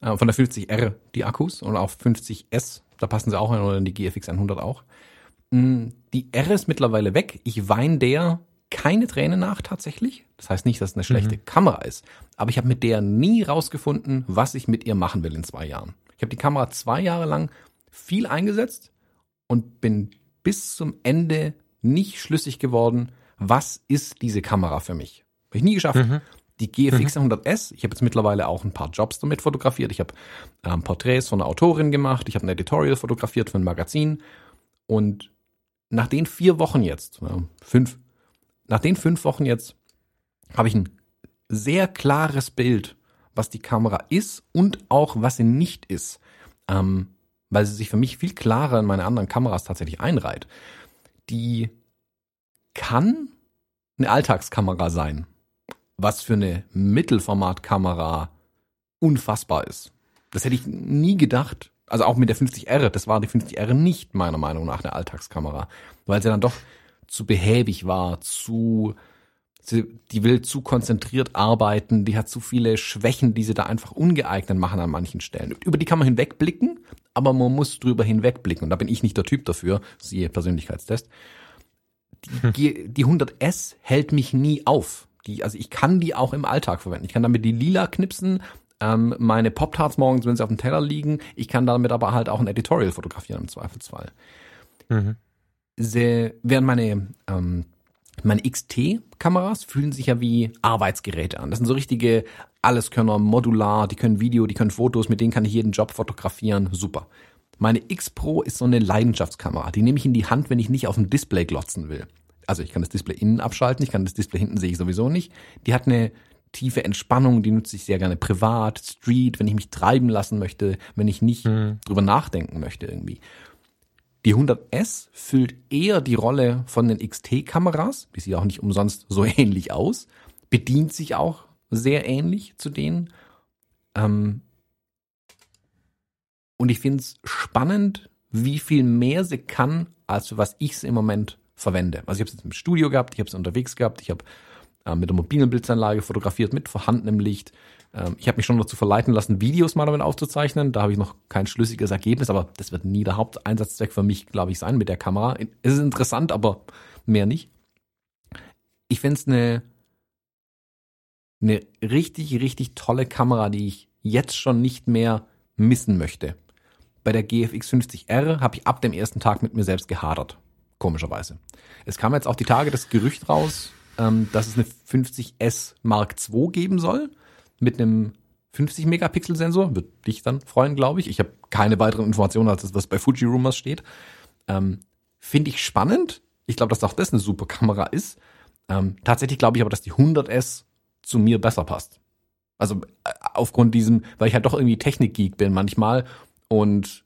Äh, von der 50R die Akkus und auch 50S, da passen sie auch rein oder in die GFX 100 auch. Mm, Die R ist mittlerweile weg. Ich weine der keine Tränen nach tatsächlich. Das heißt nicht, dass es eine schlechte Kamera ist. Aber ich habe mit der nie rausgefunden, was ich mit ihr machen will in zwei Jahren. Ich habe die Kamera zwei Jahre lang viel eingesetzt und bin bis zum Ende nicht schlüssig geworden, was ist diese Kamera für mich. Habe ich nie geschafft. Die GFX 100S, ich habe jetzt mittlerweile auch ein paar Jobs damit fotografiert. Ich habe ähm, Porträts von einer Autorin gemacht, ich habe ein Editorial fotografiert für ein Magazin und nach den vier Wochen jetzt, fünf, nach den fünf Wochen jetzt habe ich ein sehr klares Bild, was die Kamera ist und auch was sie nicht ist, ähm, weil sie sich für mich viel klarer in meine anderen Kameras tatsächlich einreiht. Die kann eine Alltagskamera sein, was für eine Mittelformatkamera unfassbar ist. Das hätte ich nie gedacht. Also auch mit der 50R, das war die 50R nicht meiner Meinung nach eine Alltagskamera, weil sie dann doch zu behäbig war, zu sie, die will zu konzentriert arbeiten, die hat zu viele Schwächen, die sie da einfach ungeeignet machen an manchen Stellen. Über die kann man hinwegblicken, aber man muss drüber hinwegblicken und da bin ich nicht der Typ dafür, siehe Persönlichkeitstest. Die, G- die 100S hält mich nie auf. Die, also ich kann die auch im Alltag verwenden. Ich kann damit die lila knipsen, ähm, meine Pop-Tarts morgens, wenn sie auf dem Teller liegen. Ich kann damit aber halt auch ein Editorial fotografieren im Zweifelsfall. Mhm. Sie, während meine, ähm, meine XT-Kameras fühlen sich ja wie Arbeitsgeräte an. Das sind so richtige Alleskönner, modular, die können Video, die können Fotos, mit denen kann ich jeden Job fotografieren. Super. Meine X Pro ist so eine Leidenschaftskamera. Die nehme ich in die Hand, wenn ich nicht auf dem Display glotzen will. Also ich kann das Display innen abschalten, ich kann das Display hinten sehe ich sowieso nicht. Die hat eine tiefe Entspannung, die nutze ich sehr gerne privat, Street, wenn ich mich treiben lassen möchte, wenn ich nicht Mhm. drüber nachdenken möchte irgendwie. Die 100S füllt eher die Rolle von den XT-Kameras, die sieht auch nicht umsonst so [LAUGHS] ähnlich aus, bedient sich auch sehr ähnlich zu denen. Ähm und ich finde es spannend, wie viel mehr sie kann, als für was ich sie im Moment verwende. Also ich habe es jetzt im Studio gehabt, ich habe es unterwegs gehabt, ich habe äh, mit der mobilen Blitzanlage fotografiert, mit vorhandenem Licht. Ähm, ich habe mich schon dazu verleiten lassen, Videos mal damit aufzuzeichnen. Da habe ich noch kein schlüssiges Ergebnis, aber das wird nie der Haupteinsatzzweck für mich, glaube ich, sein mit der Kamera. Es ist interessant, aber mehr nicht. Ich finde es eine, eine richtig, richtig tolle Kamera, die ich jetzt schon nicht mehr missen möchte. Bei der GFX 50R habe ich ab dem ersten Tag mit mir selbst gehadert. Komischerweise. Es kam jetzt auch die Tage das Gerücht raus, ähm, dass es eine 50S Mark II geben soll mit einem 50 Megapixel Sensor. Wird dich dann freuen, glaube ich. Ich habe keine weiteren Informationen als das, was bei Fuji Rumors steht. Ähm, Finde ich spannend. Ich glaube, dass auch das eine super Kamera ist. Ähm, tatsächlich glaube ich aber, dass die 100S zu mir besser passt. Also äh, aufgrund diesem, weil ich halt doch irgendwie Technikgeek bin manchmal und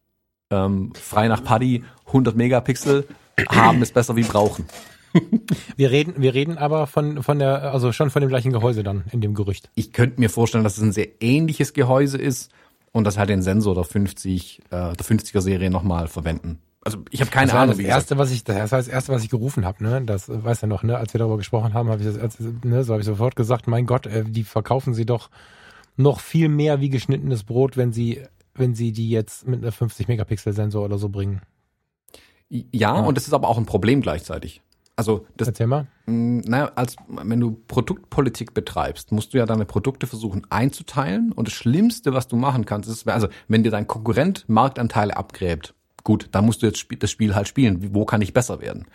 ähm, frei nach Paddy 100 Megapixel haben ist besser wie brauchen. [LAUGHS] Wir reden, wir reden aber von, von der, also schon von dem gleichen Gehäuse dann in dem Gerücht. Ich könnte mir vorstellen, dass es ein sehr ähnliches Gehäuse ist und dass halt den Sensor der 50, äh, der 50er Serie nochmal verwenden. Also ich habe keine das Ahnung, das erste, was ich, das war das erste, was ich gerufen habe, ne? Das weißt du noch, ne? Als wir darüber gesprochen haben, habe ich das, als, ne? So habe ich sofort gesagt, mein Gott, äh, die verkaufen sie doch noch viel mehr wie geschnittenes Brot, wenn sie, wenn sie die jetzt mit einer 50 Megapixel Sensor oder so bringen. Ja, und das ist aber auch ein Problem gleichzeitig. Also das, mal. mh, naja, als wenn du Produktpolitik betreibst, musst du ja deine Produkte versuchen einzuteilen. Und das Schlimmste, was du machen kannst, ist, also wenn dir dein Konkurrent Marktanteile abgräbt, gut, dann musst du jetzt das Spiel halt spielen. Wo kann ich besser werden?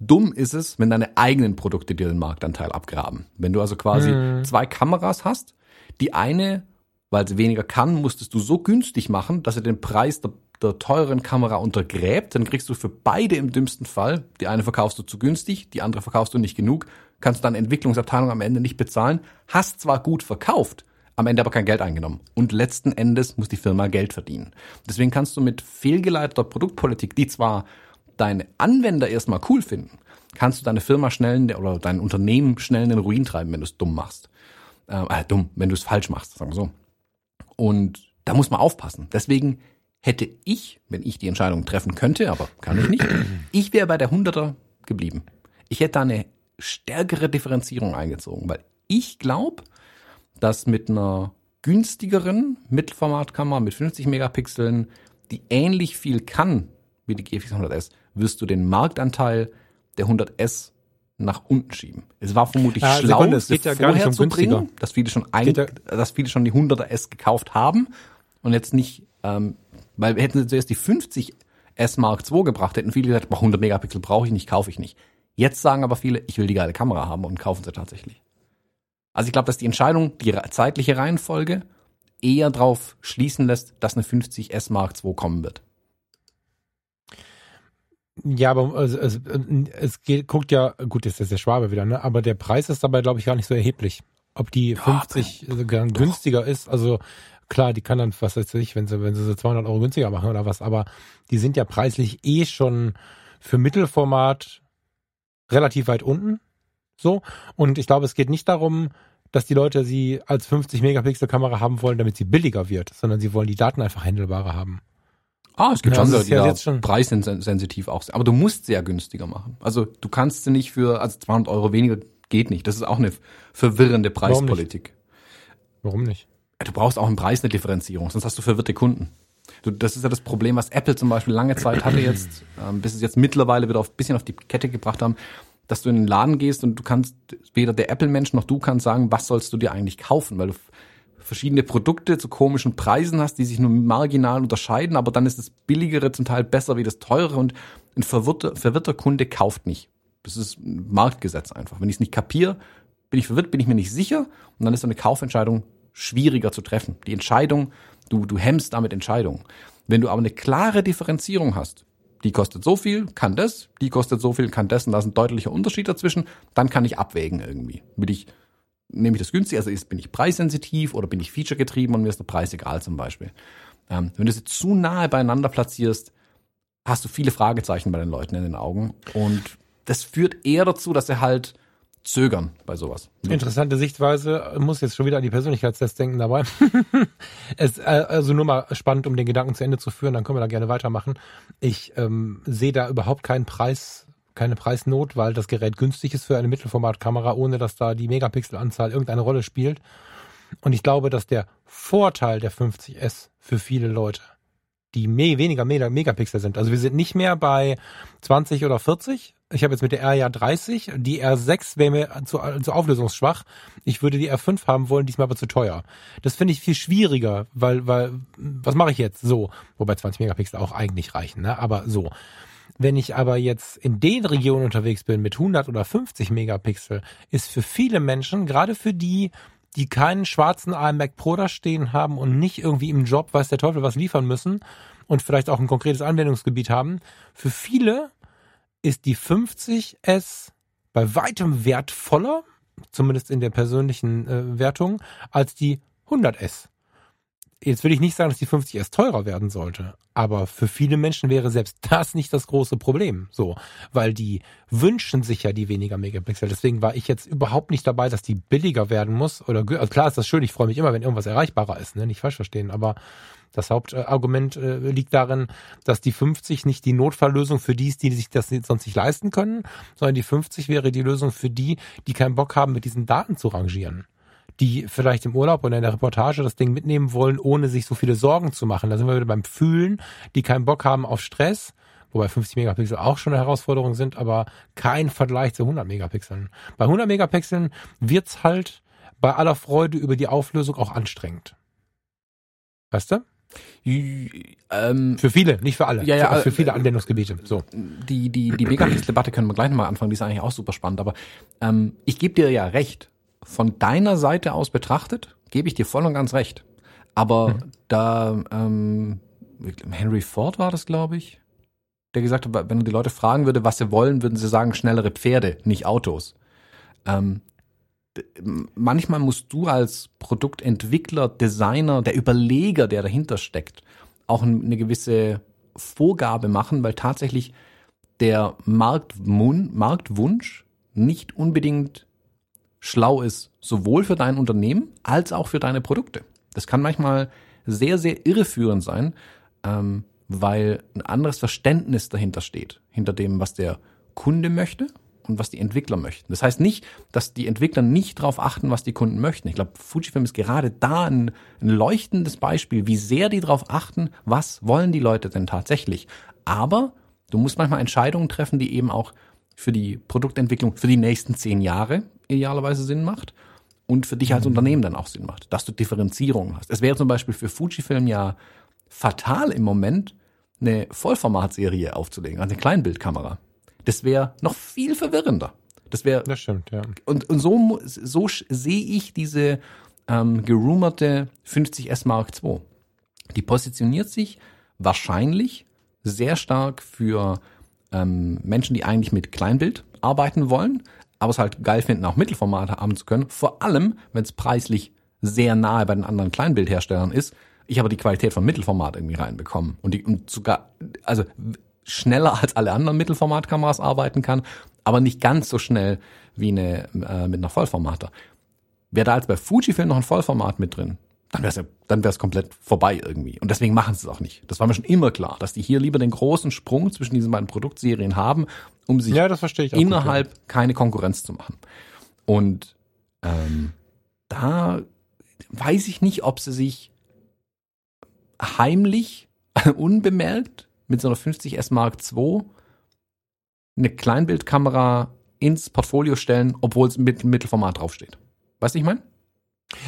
Dumm ist es, wenn deine eigenen Produkte dir den Marktanteil abgraben. Wenn du also quasi zwei Kameras hast, die eine, weil sie weniger kann, musstest du so günstig machen, dass sie den Preis der, der teuren Kamera untergräbt. Dann kriegst du für beide im dümmsten Fall, die eine verkaufst du zu günstig, die andere verkaufst du nicht genug, kannst deine Entwicklungsabteilung am Ende nicht bezahlen, hast zwar gut verkauft, am Ende aber kein Geld eingenommen. Und letzten Endes muss die Firma Geld verdienen. Deswegen kannst du mit fehlgeleiteter Produktpolitik, die zwar deine Anwender erstmal cool finden, kannst du deine Firma schnell oder dein Unternehmen schnell in den Ruin treiben, wenn du es dumm machst. Äh, äh, dumm, wenn du es falsch machst, sagen wir so. Und da muss man aufpassen. Deswegen hätte ich, wenn ich die Entscheidung treffen könnte, aber kann ich nicht, ich wäre bei der 100er geblieben. Ich hätte da eine stärkere Differenzierung eingezogen, weil ich glaube, dass mit einer günstigeren Mittelformatkamera mit 50 Megapixeln, die ähnlich viel kann wie die GFX 100S, wirst du den Marktanteil der 100S nach unten schieben. Es war vermutlich Ah, schlau, Sekunde, es geht ja gar nicht um zu bringen, günstiger. dass viele schon ein, ja- dass viele schon die 100er S gekauft haben und jetzt nicht, ähm, weil hätten sie zuerst die 50 S Mark II gebracht, hätten viele gesagt, boah, 100 Megapixel brauche ich nicht, kaufe ich nicht. Jetzt sagen aber viele, ich will die geile Kamera haben und kaufen sie tatsächlich. Also ich glaube, dass die Entscheidung, die zeitliche Reihenfolge eher darauf schließen lässt, dass eine 50 S Mark II kommen wird. Ja, aber es, es, es geht, guckt ja, gut, jetzt ist der Schwabe wieder, ne? Aber der Preis ist dabei, glaube ich, gar nicht so erheblich. Ob die 50 sogar günstiger ist, also klar, die kann dann, was weiß ich, wenn sie, wenn sie so 200 Euro günstiger machen oder was, aber die sind ja preislich eh schon für Mittelformat relativ weit unten. So. Und ich glaube, es geht nicht darum, dass die Leute sie als 50 Megapixel Kamera haben wollen, damit sie billiger wird, sondern sie wollen die Daten einfach handelbarer haben. Ah, es gibt Ja, schon Leute, ist die ja jetzt schon- preissensitiv auch sind. Aber du musst sie ja günstiger machen. Also du kannst sie nicht für, also 200 Euro weniger geht nicht. Das ist auch eine verwirrende Warum nicht? Preispolitik. Warum nicht? Du brauchst auch im Preis eine Differenzierung, sonst hast du verwirrte Kunden. Du, das ist ja das Problem, was Apple zum Beispiel lange Zeit hatte jetzt, ähm, bis es jetzt mittlerweile wieder auf bisschen auf die Kette gebracht haben, dass du in den Laden gehst und du kannst, weder der Apple-Mensch noch du kannst sagen, was sollst du dir eigentlich kaufen, weil du verschiedene Produkte zu komischen Preisen hast, die sich nur marginal unterscheiden, aber dann ist das Billigere zum Teil besser wie das Teurere und ein verwirrter, verwirrter Kunde kauft nicht. Das ist ein Marktgesetz einfach. Wenn ich es nicht kapiere, bin ich verwirrt, bin ich mir nicht sicher und dann ist so eine Kaufentscheidung schwieriger zu treffen. Die Entscheidung, du, du hemmst damit Entscheidungen. Wenn du aber eine klare Differenzierung hast, die kostet so viel, kann das, die kostet so viel, kann das und da ist ein deutlicher Unterschied dazwischen, dann kann ich abwägen irgendwie. Will ich nehme ich das günstig, also ist, bin ich preissensitiv oder bin ich featuregetrieben und mir ist der Preis egal zum Beispiel. Ähm, wenn du sie zu nahe beieinander platzierst, hast du viele Fragezeichen bei den Leuten in den Augen und das führt eher dazu, dass sie halt zögern bei sowas. Interessante Sichtweise, muss jetzt schon wieder an die Persönlichkeitstests denken dabei. [LAUGHS] es, äh, also nur mal spannend, um den Gedanken zu Ende zu führen, dann können wir da gerne weitermachen. Ich ähm, sehe da überhaupt keinen Preis, keine Preisnot, weil das Gerät günstig ist für eine Mittelformatkamera, ohne dass da die Megapixelanzahl irgendeine Rolle spielt. Und ich glaube, dass der Vorteil der 50S für viele Leute die me weniger Megapixel sind. Also wir sind nicht mehr bei 20 oder 40, ich habe jetzt mit der R ja 30, die R6 wäre mir zu, zu auflösungsschwach. Ich würde die R5 haben wollen, diesmal aber zu teuer. Das finde ich viel schwieriger, weil, weil, was mache ich jetzt? So, wobei 20 Megapixel auch eigentlich reichen, ne? aber so. Wenn ich aber jetzt in den Regionen unterwegs bin mit 100 oder 50 Megapixel, ist für viele Menschen, gerade für die, die keinen schwarzen iMac Pro da stehen haben und nicht irgendwie im Job, weiß der Teufel was liefern müssen und vielleicht auch ein konkretes Anwendungsgebiet haben, für viele ist die 50S bei weitem wertvoller, zumindest in der persönlichen äh, Wertung, als die 100S. Jetzt will ich nicht sagen, dass die 50S teurer werden sollte, aber für viele Menschen wäre selbst das nicht das große Problem, so, weil die wünschen sich ja die weniger Megapixel. Deswegen war ich jetzt überhaupt nicht dabei, dass die billiger werden muss oder also klar ist das schön, ich freue mich immer, wenn irgendwas erreichbarer ist, ne, nicht falsch verstehen, aber das Hauptargument äh, liegt darin, dass die 50 nicht die Notfalllösung für die ist, die sich das sonst nicht leisten können, sondern die 50 wäre die Lösung für die, die keinen Bock haben, mit diesen Daten zu rangieren die vielleicht im Urlaub oder in der Reportage das Ding mitnehmen wollen, ohne sich so viele Sorgen zu machen. Da sind wir wieder beim Fühlen, die keinen Bock haben auf Stress, wobei 50 Megapixel auch schon eine Herausforderung sind, aber kein Vergleich zu 100 Megapixeln. Bei 100 Megapixeln wird's halt bei aller Freude über die Auflösung auch anstrengend. Weißt du? Ähm, für viele, nicht für alle. Ja, ja, für, für viele Anwendungsgebiete. So. Die, die, die Megapixel-Debatte können wir gleich nochmal anfangen, die ist eigentlich auch super spannend. Aber ähm, ich gebe dir ja recht. Von deiner Seite aus betrachtet, gebe ich dir voll und ganz recht. Aber mhm. da ähm, Henry Ford war das, glaube ich, der gesagt hat, wenn er die Leute fragen würde, was sie wollen, würden sie sagen, schnellere Pferde, nicht Autos. Ähm, manchmal musst du als Produktentwickler, Designer, der Überleger, der dahinter steckt, auch eine gewisse Vorgabe machen, weil tatsächlich der Marktwunsch nicht unbedingt schlau ist, sowohl für dein Unternehmen als auch für deine Produkte. Das kann manchmal sehr, sehr irreführend sein, ähm, weil ein anderes Verständnis dahinter steht, hinter dem, was der Kunde möchte und was die Entwickler möchten. Das heißt nicht, dass die Entwickler nicht darauf achten, was die Kunden möchten. Ich glaube, Fujifilm ist gerade da ein, ein leuchtendes Beispiel, wie sehr die darauf achten, was wollen die Leute denn tatsächlich. Aber du musst manchmal Entscheidungen treffen, die eben auch für die Produktentwicklung für die nächsten zehn Jahre idealerweise Sinn macht und für dich als mhm. Unternehmen dann auch Sinn macht, dass du Differenzierungen hast. Es wäre zum Beispiel für Fujifilm ja fatal im Moment, eine Vollformatserie aufzulegen, also eine Kleinbildkamera. Das wäre noch viel verwirrender. Das wäre. Das stimmt, ja. Und, und so, so sehe ich diese ähm, gerumerte 50S Mark II. Die positioniert sich wahrscheinlich sehr stark für ähm, Menschen, die eigentlich mit Kleinbild arbeiten wollen, aber es halt geil finden, auch Mittelformate haben zu können. Vor allem, wenn es preislich sehr nahe bei den anderen Kleinbildherstellern ist. Ich aber die Qualität von Mittelformat irgendwie reinbekommen und die und sogar also schneller als alle anderen Mittelformatkameras arbeiten kann, aber nicht ganz so schnell wie eine äh, mit einer Vollformater. Wäre da jetzt bei Fujifilm noch ein Vollformat mit drin, dann wäre es dann wär's komplett vorbei irgendwie. Und deswegen machen sie es auch nicht. Das war mir schon immer klar, dass die hier lieber den großen Sprung zwischen diesen beiden Produktserien haben, um sich ja, innerhalb gut, ja. keine Konkurrenz zu machen. Und ähm, da weiß ich nicht, ob sie sich heimlich, [LAUGHS] unbemerkt mit so einer 50S Mark II eine Kleinbildkamera ins Portfolio stellen, obwohl es mit Mittelformat draufsteht. Weißt du, ich meine?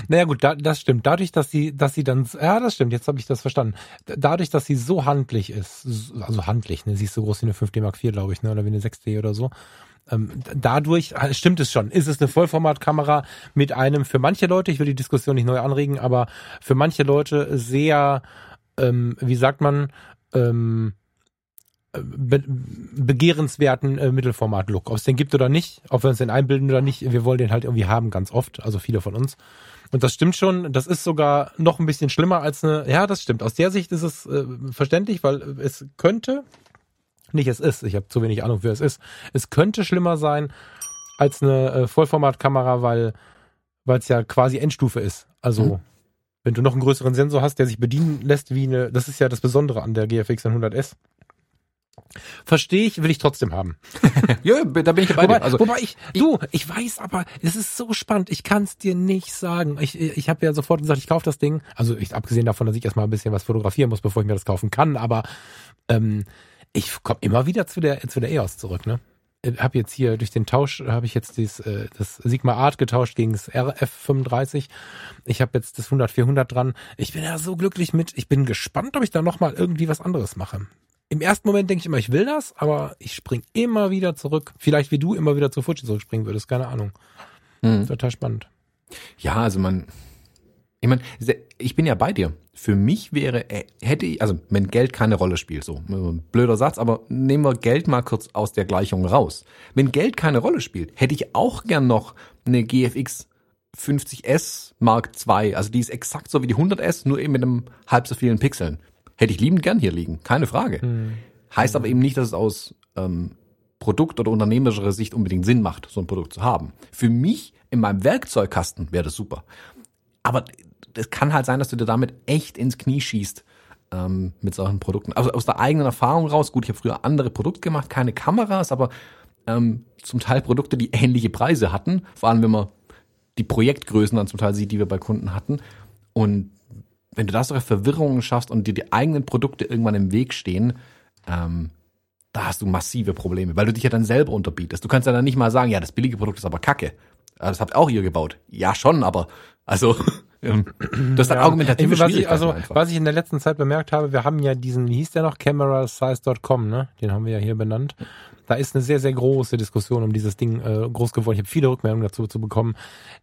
Naja gut, da, das stimmt. Dadurch, dass sie, dass sie dann, ja, das stimmt. Jetzt habe ich das verstanden. Dadurch, dass sie so handlich ist, also handlich, ne, sie ist so groß wie eine 5D Mark IV, glaube ich, ne, oder wie eine 6D oder so. Ähm, dadurch stimmt es schon. Ist es eine Vollformatkamera mit einem für manche Leute, ich will die Diskussion nicht neu anregen, aber für manche Leute sehr, ähm, wie sagt man, ähm, be begehrenswerten äh, Mittelformat-Look. Ob es den gibt oder nicht, ob wir uns den einbilden oder nicht, wir wollen den halt irgendwie haben, ganz oft, also viele von uns. Und das stimmt schon, das ist sogar noch ein bisschen schlimmer als eine, ja, das stimmt. Aus der Sicht ist es äh, verständlich, weil es könnte, nicht es ist, ich habe zu wenig Ahnung, wer es ist, es könnte schlimmer sein als eine äh, Vollformatkamera, weil es ja quasi Endstufe ist. Also mhm. wenn du noch einen größeren Sensor hast, der sich bedienen lässt wie eine, das ist ja das Besondere an der GFX 100S. Verstehe ich, will ich trotzdem haben. [LAUGHS] ja, da bin ich dabei. Wobei, also, wobei ich, du, ich weiß aber, es ist so spannend, ich kann es dir nicht sagen. Ich, ich habe ja sofort gesagt, ich kaufe das Ding. Also ich, abgesehen davon, dass ich erstmal ein bisschen was fotografieren muss, bevor ich mir das kaufen kann, aber ähm, ich komme immer wieder zu der, zu der EOS zurück, ne? habe jetzt hier durch den Tausch habe ich jetzt dieses, äh, das Sigma Art getauscht gegen das RF35. Ich habe jetzt das 100 400 dran. Ich bin ja so glücklich mit. Ich bin gespannt, ob ich da noch mal irgendwie was anderes mache. Im ersten Moment denke ich immer, ich will das, aber ich spring immer wieder zurück. Vielleicht wie du immer wieder zu Fuji zurückspringen würdest, keine Ahnung. Hm. Total spannend. Ja, also man, ich meine, ich bin ja bei dir. Für mich wäre, äh, hätte ich, also wenn Geld keine Rolle spielt, so blöder Satz, aber nehmen wir Geld mal kurz aus der Gleichung raus. Wenn Geld keine Rolle spielt, hätte ich auch gern noch eine GFX 50S Mark II. Also die ist exakt so wie die 100S, nur eben mit einem halb so vielen Pixeln. Hätte ich liebend gern hier liegen, keine Frage. Hm. Heißt aber eben nicht, dass es aus ähm, Produkt- oder unternehmerischer Sicht unbedingt Sinn macht, so ein Produkt zu haben. Für mich in meinem Werkzeugkasten wäre das super. Aber es kann halt sein, dass du dir damit echt ins Knie schießt ähm, mit solchen Produkten. Also aus der eigenen Erfahrung raus, gut, ich habe früher andere Produkte gemacht, keine Kameras, aber ähm, zum Teil Produkte, die ähnliche Preise hatten, vor allem wenn man die Projektgrößen dann zum Teil sieht, die wir bei Kunden hatten. Und wenn du da solche Verwirrungen schaffst und dir die eigenen Produkte irgendwann im Weg stehen, ähm, da hast du massive Probleme, weil du dich ja dann selber unterbietest. Du kannst ja dann nicht mal sagen, ja, das billige Produkt ist aber kacke. Das habt auch ihr gebaut. Ja, schon, aber also [LAUGHS] [CLEARS THROAT] das ist ja, argumentative was ich, Also einfach. was ich in der letzten Zeit bemerkt habe, wir haben ja diesen, wie hieß der noch, camerasize.com, ne? Den haben wir ja hier benannt. Da ist eine sehr, sehr große Diskussion um dieses Ding äh, groß geworden. Ich habe viele Rückmeldungen dazu zu bekommen.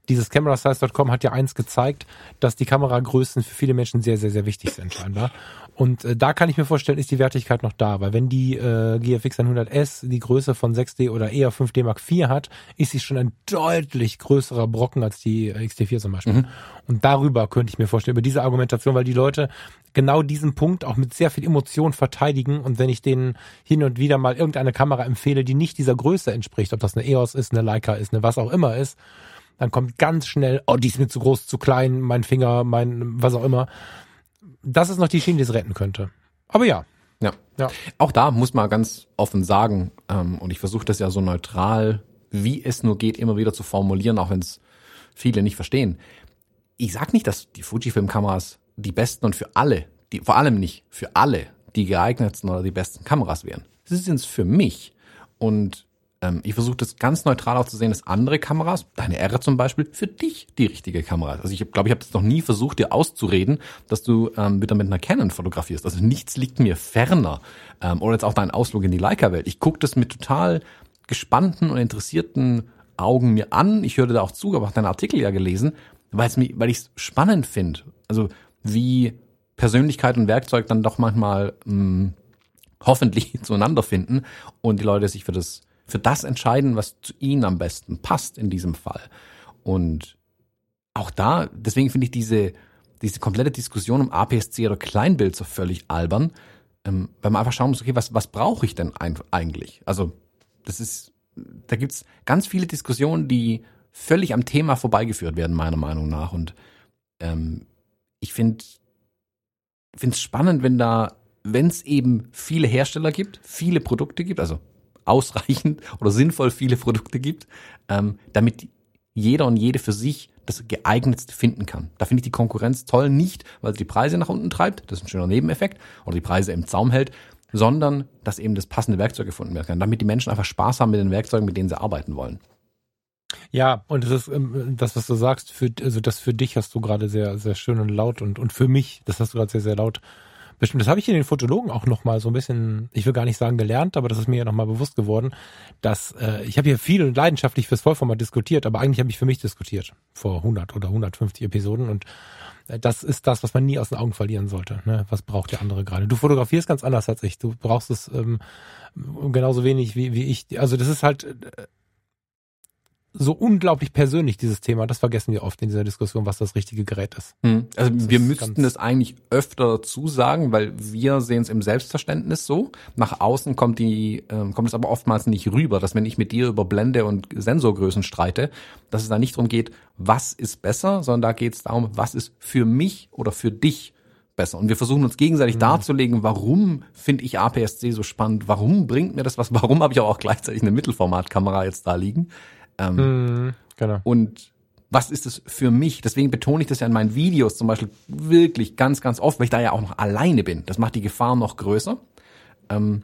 Dieses camerasize.com hat ja eins gezeigt, dass die Kameragrößen für viele Menschen sehr, sehr, sehr wichtig sind scheinbar. Und äh, da kann ich mir vorstellen, ist die Wertigkeit noch da, weil wenn die äh, GFX 100S die Größe von 6D oder eher 5D Mark IV hat, ist sie schon ein deutlich größerer Brocken als die XT4 zum Beispiel. Mhm. Und darüber könnte ich mir vorstellen, über diese Argumentation, weil die Leute genau diesen Punkt auch mit sehr viel Emotion verteidigen und wenn ich denen hin und wieder mal irgendeine Kamera empfehle, die nicht dieser Größe entspricht, ob das eine EOS ist, eine Leica ist, eine was auch immer ist, dann kommt ganz schnell, oh, die ist mir zu groß, zu klein, mein Finger, mein was auch immer das ist noch die Schiene, die es retten könnte. Aber ja. Ja. ja. Auch da muss man ganz offen sagen, ähm, und ich versuche das ja so neutral, wie es nur geht, immer wieder zu formulieren, auch wenn es viele nicht verstehen. Ich sag nicht, dass die Fujifilm-Kameras die besten und für alle, die, vor allem nicht für alle, die geeignetsten oder die besten Kameras wären. Das sind es für mich. Und ähm, ich versuche das ganz neutral auch zu sehen, dass andere Kameras, deine R zum Beispiel, für dich die richtige Kamera ist. Also ich glaube, ich habe das noch nie versucht, dir auszureden, dass du ähm, wieder mit einer Canon fotografierst. Also nichts liegt mir ferner. Ähm, oder jetzt auch dein Ausflug in die Leica-Welt. Ich gucke das mit total gespannten und interessierten Augen mir an. Ich höre da auch zu, aber auch deinen Artikel ja gelesen, weil mir, weil ich es spannend finde. Also wie Persönlichkeit und Werkzeug dann doch manchmal mh, hm, hoffentlich [LAUGHS] zueinander finden und die Leute sich für das für das entscheiden, was zu ihnen am besten passt in diesem Fall. Und auch da, deswegen finde ich diese, diese komplette Diskussion um APS-C oder Kleinbild so völlig albern, ähm, weil man einfach schauen muss, okay, was, was brauche ich denn eigentlich? Also, das ist, da gibt's ganz viele Diskussionen, die völlig am Thema vorbeigeführt werden, meiner Meinung nach. Und ähm, ich finde finde es spannend, wenn da, wenn es eben viele Hersteller gibt, viele Produkte gibt, also ausreichend [LAUGHS] oder sinnvoll viele Produkte gibt, ähm, damit jeder und jede für sich das geeignetste finden kann. Da finde ich die Konkurrenz toll, nicht weil sie die Preise nach unten treibt, das ist ein schöner Nebeneffekt, oder die Preise im Zaum hält, sondern dass eben das passende Werkzeug gefunden werden kann, damit die Menschen einfach Spaß haben mit den Werkzeugen, mit denen sie arbeiten wollen. Ja, und das ist ähm, das, was du sagst, für, also das für dich hast du gerade sehr, sehr schön und laut und, und für mich, das hast du gerade sehr, sehr laut Bestimmt, das habe ich in den Fotologen auch nochmal so ein bisschen, ich will gar nicht sagen gelernt, aber das ist mir ja nochmal bewusst geworden, dass äh, ich habe hier viel und leidenschaftlich fürs Vollformat diskutiert, aber eigentlich habe ich für mich diskutiert vor 100 oder 150 Episoden und äh, das ist das, was man nie aus den Augen verlieren sollte. Ne? Was braucht der andere gerade? Du fotografierst ganz anders als ich. Du brauchst es ähm, genauso wenig wie, wie ich. Also das ist halt äh, so unglaublich persönlich, dieses Thema. Das vergessen wir oft in dieser Diskussion, was das richtige Gerät ist. Hm. Also das wir müssten es eigentlich öfter zusagen, weil wir sehen es im Selbstverständnis so. Nach außen kommt die, ähm, kommt es aber oftmals nicht rüber, dass wenn ich mit dir über Blende und Sensorgrößen streite, dass es da nicht darum geht, was ist besser, sondern da geht es darum, was ist für mich oder für dich besser. Und wir versuchen uns gegenseitig mhm. darzulegen, warum finde ich APS-C so spannend, warum bringt mir das was, warum habe ich aber auch gleichzeitig eine Mittelformatkamera jetzt da liegen. Ähm, mhm, genau. Und was ist es für mich? Deswegen betone ich das ja in meinen Videos zum Beispiel wirklich ganz, ganz oft, weil ich da ja auch noch alleine bin. Das macht die Gefahr noch größer. Ähm,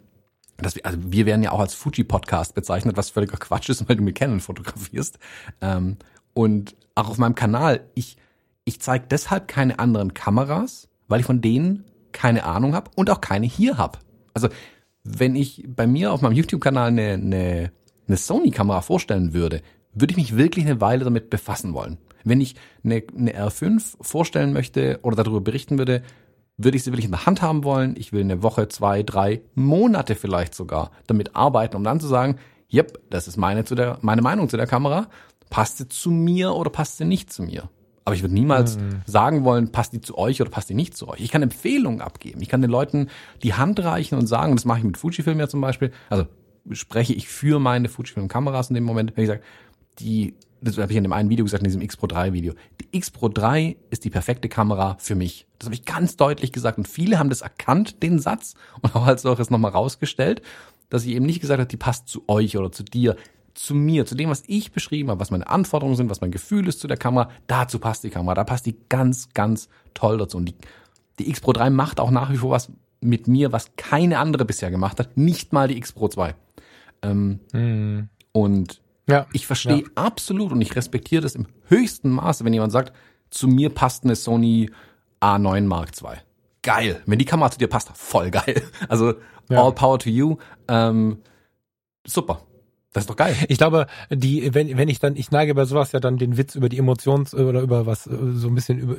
das, also wir werden ja auch als Fuji-Podcast bezeichnet, was völliger Quatsch ist, [LAUGHS] weil du mit Canon fotografierst. Ähm, und auch auf meinem Kanal, ich, ich zeige deshalb keine anderen Kameras, weil ich von denen keine Ahnung habe und auch keine hier habe. Also wenn ich bei mir auf meinem YouTube-Kanal eine, eine eine Sony-Kamera vorstellen würde, würde ich mich wirklich eine Weile damit befassen wollen. Wenn ich eine, eine R5 vorstellen möchte oder darüber berichten würde, würde ich sie wirklich in der Hand haben wollen. Ich will eine Woche, zwei, drei Monate vielleicht sogar damit arbeiten, um dann zu sagen, yep, das ist meine, zu der, meine Meinung zu der Kamera. Passt sie zu mir oder passt sie nicht zu mir? Aber ich würde niemals mhm. sagen wollen, passt die zu euch oder passt die nicht zu euch. Ich kann Empfehlungen abgeben. Ich kann den Leuten die Hand reichen und sagen, und das mache ich mit Fujifilm ja zum Beispiel, also spreche ich für meine Fujifilm-Kameras in dem Moment, wenn ich sage, die, das habe ich in dem einen Video gesagt, in diesem X Pro 3 Video. Die X Pro 3 ist die perfekte Kamera für mich. Das habe ich ganz deutlich gesagt und viele haben das erkannt, den Satz, und auch als solches nochmal rausgestellt, dass ich eben nicht gesagt habe, die passt zu euch oder zu dir, zu mir, zu dem, was ich beschrieben habe, was meine Anforderungen sind, was mein Gefühl ist zu der Kamera, dazu passt die Kamera, da passt die ganz, ganz toll dazu. Und die, die X Pro 3 macht auch nach wie vor was mit mir, was keine andere bisher gemacht hat, nicht mal die X Pro 2. Ähm, hm. Und ja, ich verstehe ja. absolut und ich respektiere das im höchsten Maße, wenn jemand sagt, zu mir passt eine Sony A9 Mark II. Geil. Wenn die Kamera zu dir passt, voll geil. [LAUGHS] Also ja. all power to you. Ähm, super. Das ist doch geil. Ich glaube, die, wenn, wenn ich dann, ich neige bei sowas ja dann den Witz über die Emotions- oder über was äh, so ein bisschen über,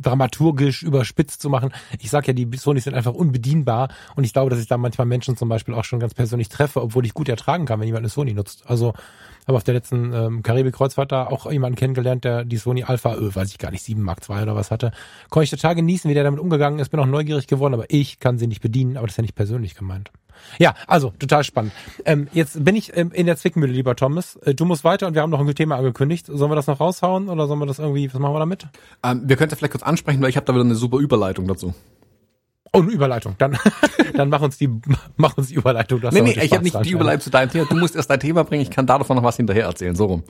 dramaturgisch überspitzt zu machen. Ich sag ja, die Sonys sind einfach unbedienbar und ich glaube, dass ich da manchmal Menschen zum Beispiel auch schon ganz persönlich treffe, obwohl ich gut ertragen kann, wenn jemand eine Sony nutzt. Also habe auf der letzten ähm, Karibik-Kreuzfahrt da auch jemanden kennengelernt, der die Sony Alpha, öh, weiß ich gar nicht, 7 Mark II oder was hatte. Konnte ich total genießen, wie der damit umgegangen ist, bin auch neugierig geworden, aber ich kann sie nicht bedienen, aber das ist ja nicht persönlich gemeint. Ja, also total spannend. Ähm, jetzt bin ich ähm, in der Zwickmühle, lieber Thomas. Äh, du musst weiter und wir haben noch ein Thema angekündigt. Sollen wir das noch raushauen oder sollen wir das irgendwie, was machen wir damit? Ähm, wir könnten vielleicht kurz ansprechen, weil ich habe da wieder eine super Überleitung dazu. Oh, eine Überleitung. Dann, [LAUGHS] dann mach uns die, mach uns die Überleitung. Das nee, nee, ich habe nicht die Überleitung zu deinem Thema. Du musst erst dein Thema bringen. Ich kann davon noch was hinterher erzählen. So rum.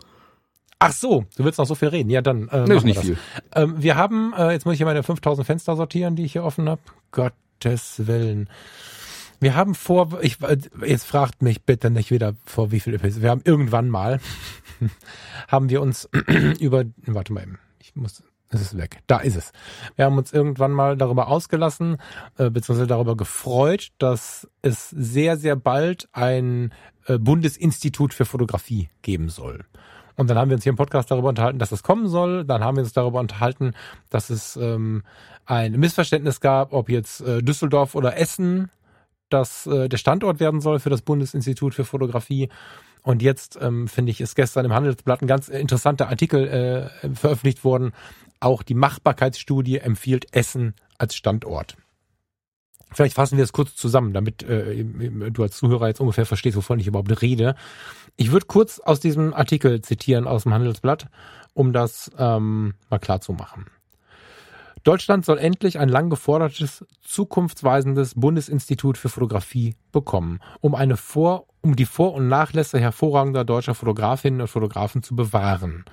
Ach so, du willst noch so viel reden. Ja, dann. Äh, nee, ist nicht viel. Ähm, wir haben, äh, jetzt muss ich hier meine 5000 Fenster sortieren, die ich hier offen habe. Gottes Willen. Wir haben vor, ich, jetzt fragt mich bitte nicht wieder vor wie viel Episoden. Wir haben irgendwann mal, [LAUGHS] haben wir uns [CLEARS THROAT] über, warte mal eben, ich muss, es ist weg. Da ist es. Wir haben uns irgendwann mal darüber ausgelassen, äh, beziehungsweise darüber gefreut, dass es sehr, sehr bald ein äh, Bundesinstitut für Fotografie geben soll. Und dann haben wir uns hier im Podcast darüber unterhalten, dass es kommen soll. Dann haben wir uns darüber unterhalten, dass es ähm, ein Missverständnis gab, ob jetzt äh, Düsseldorf oder Essen das äh, der Standort werden soll für das Bundesinstitut für Fotografie. Und jetzt ähm, finde ich, ist gestern im Handelsblatt ein ganz interessanter Artikel äh, veröffentlicht worden. Auch die Machbarkeitsstudie empfiehlt Essen als Standort. Vielleicht fassen wir es kurz zusammen, damit äh, du als Zuhörer jetzt ungefähr verstehst, wovon ich überhaupt rede. Ich würde kurz aus diesem Artikel zitieren aus dem Handelsblatt, um das ähm, mal klar zu machen. Deutschland soll endlich ein lang gefordertes, zukunftsweisendes Bundesinstitut für Fotografie bekommen, um eine Vor um die Vor- und Nachlässe hervorragender deutscher Fotografinnen und Fotografen zu bewahren.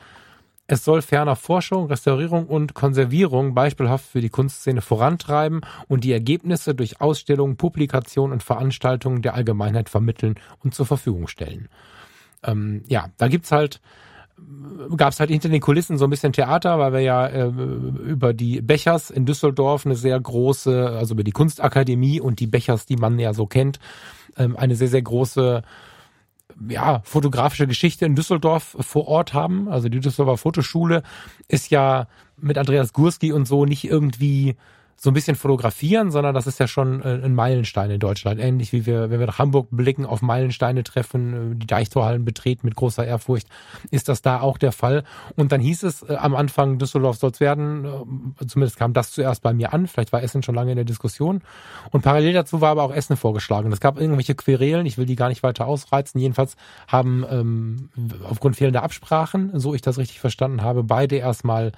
Es soll ferner Forschung, Restaurierung und Konservierung beispielhaft für die Kunstszene vorantreiben und die Ergebnisse durch Ausstellungen, Publikationen und Veranstaltungen der Allgemeinheit vermitteln und zur Verfügung stellen. Ähm, ja, da gibt's halt gab es halt hinter den Kulissen so ein bisschen Theater, weil wir ja äh, über die Bechers in Düsseldorf eine sehr große, also über die Kunstakademie und die Bechers, die man ja so kennt, ähm, eine sehr, sehr große ja, fotografische Geschichte in Düsseldorf vor Ort haben. Also die Düsseldorfer Fotoschule ist ja mit Andreas Gurski und so nicht irgendwie so ein bisschen fotografieren, sondern das ist ja schon äh, ein Meilenstein in Deutschland. Ähnlich wie wir, wenn wir nach Hamburg blicken, auf Meilensteine treffen, äh, die Deichtorhallen betreten mit großer Ehrfurcht, ist das da auch der Fall. Und dann hieß es äh, am Anfang, Düsseldorf soll es werden. Äh, zumindest kam das zuerst bei mir an. Vielleicht war Essen schon lange in der Diskussion. Und parallel dazu war aber auch Essen vorgeschlagen. Es gab irgendwelche Querelen, ich will die gar nicht weiter ausreizen. Jedenfalls haben ähm, aufgrund fehlender Absprachen, so ich das richtig verstanden habe, beide erstmal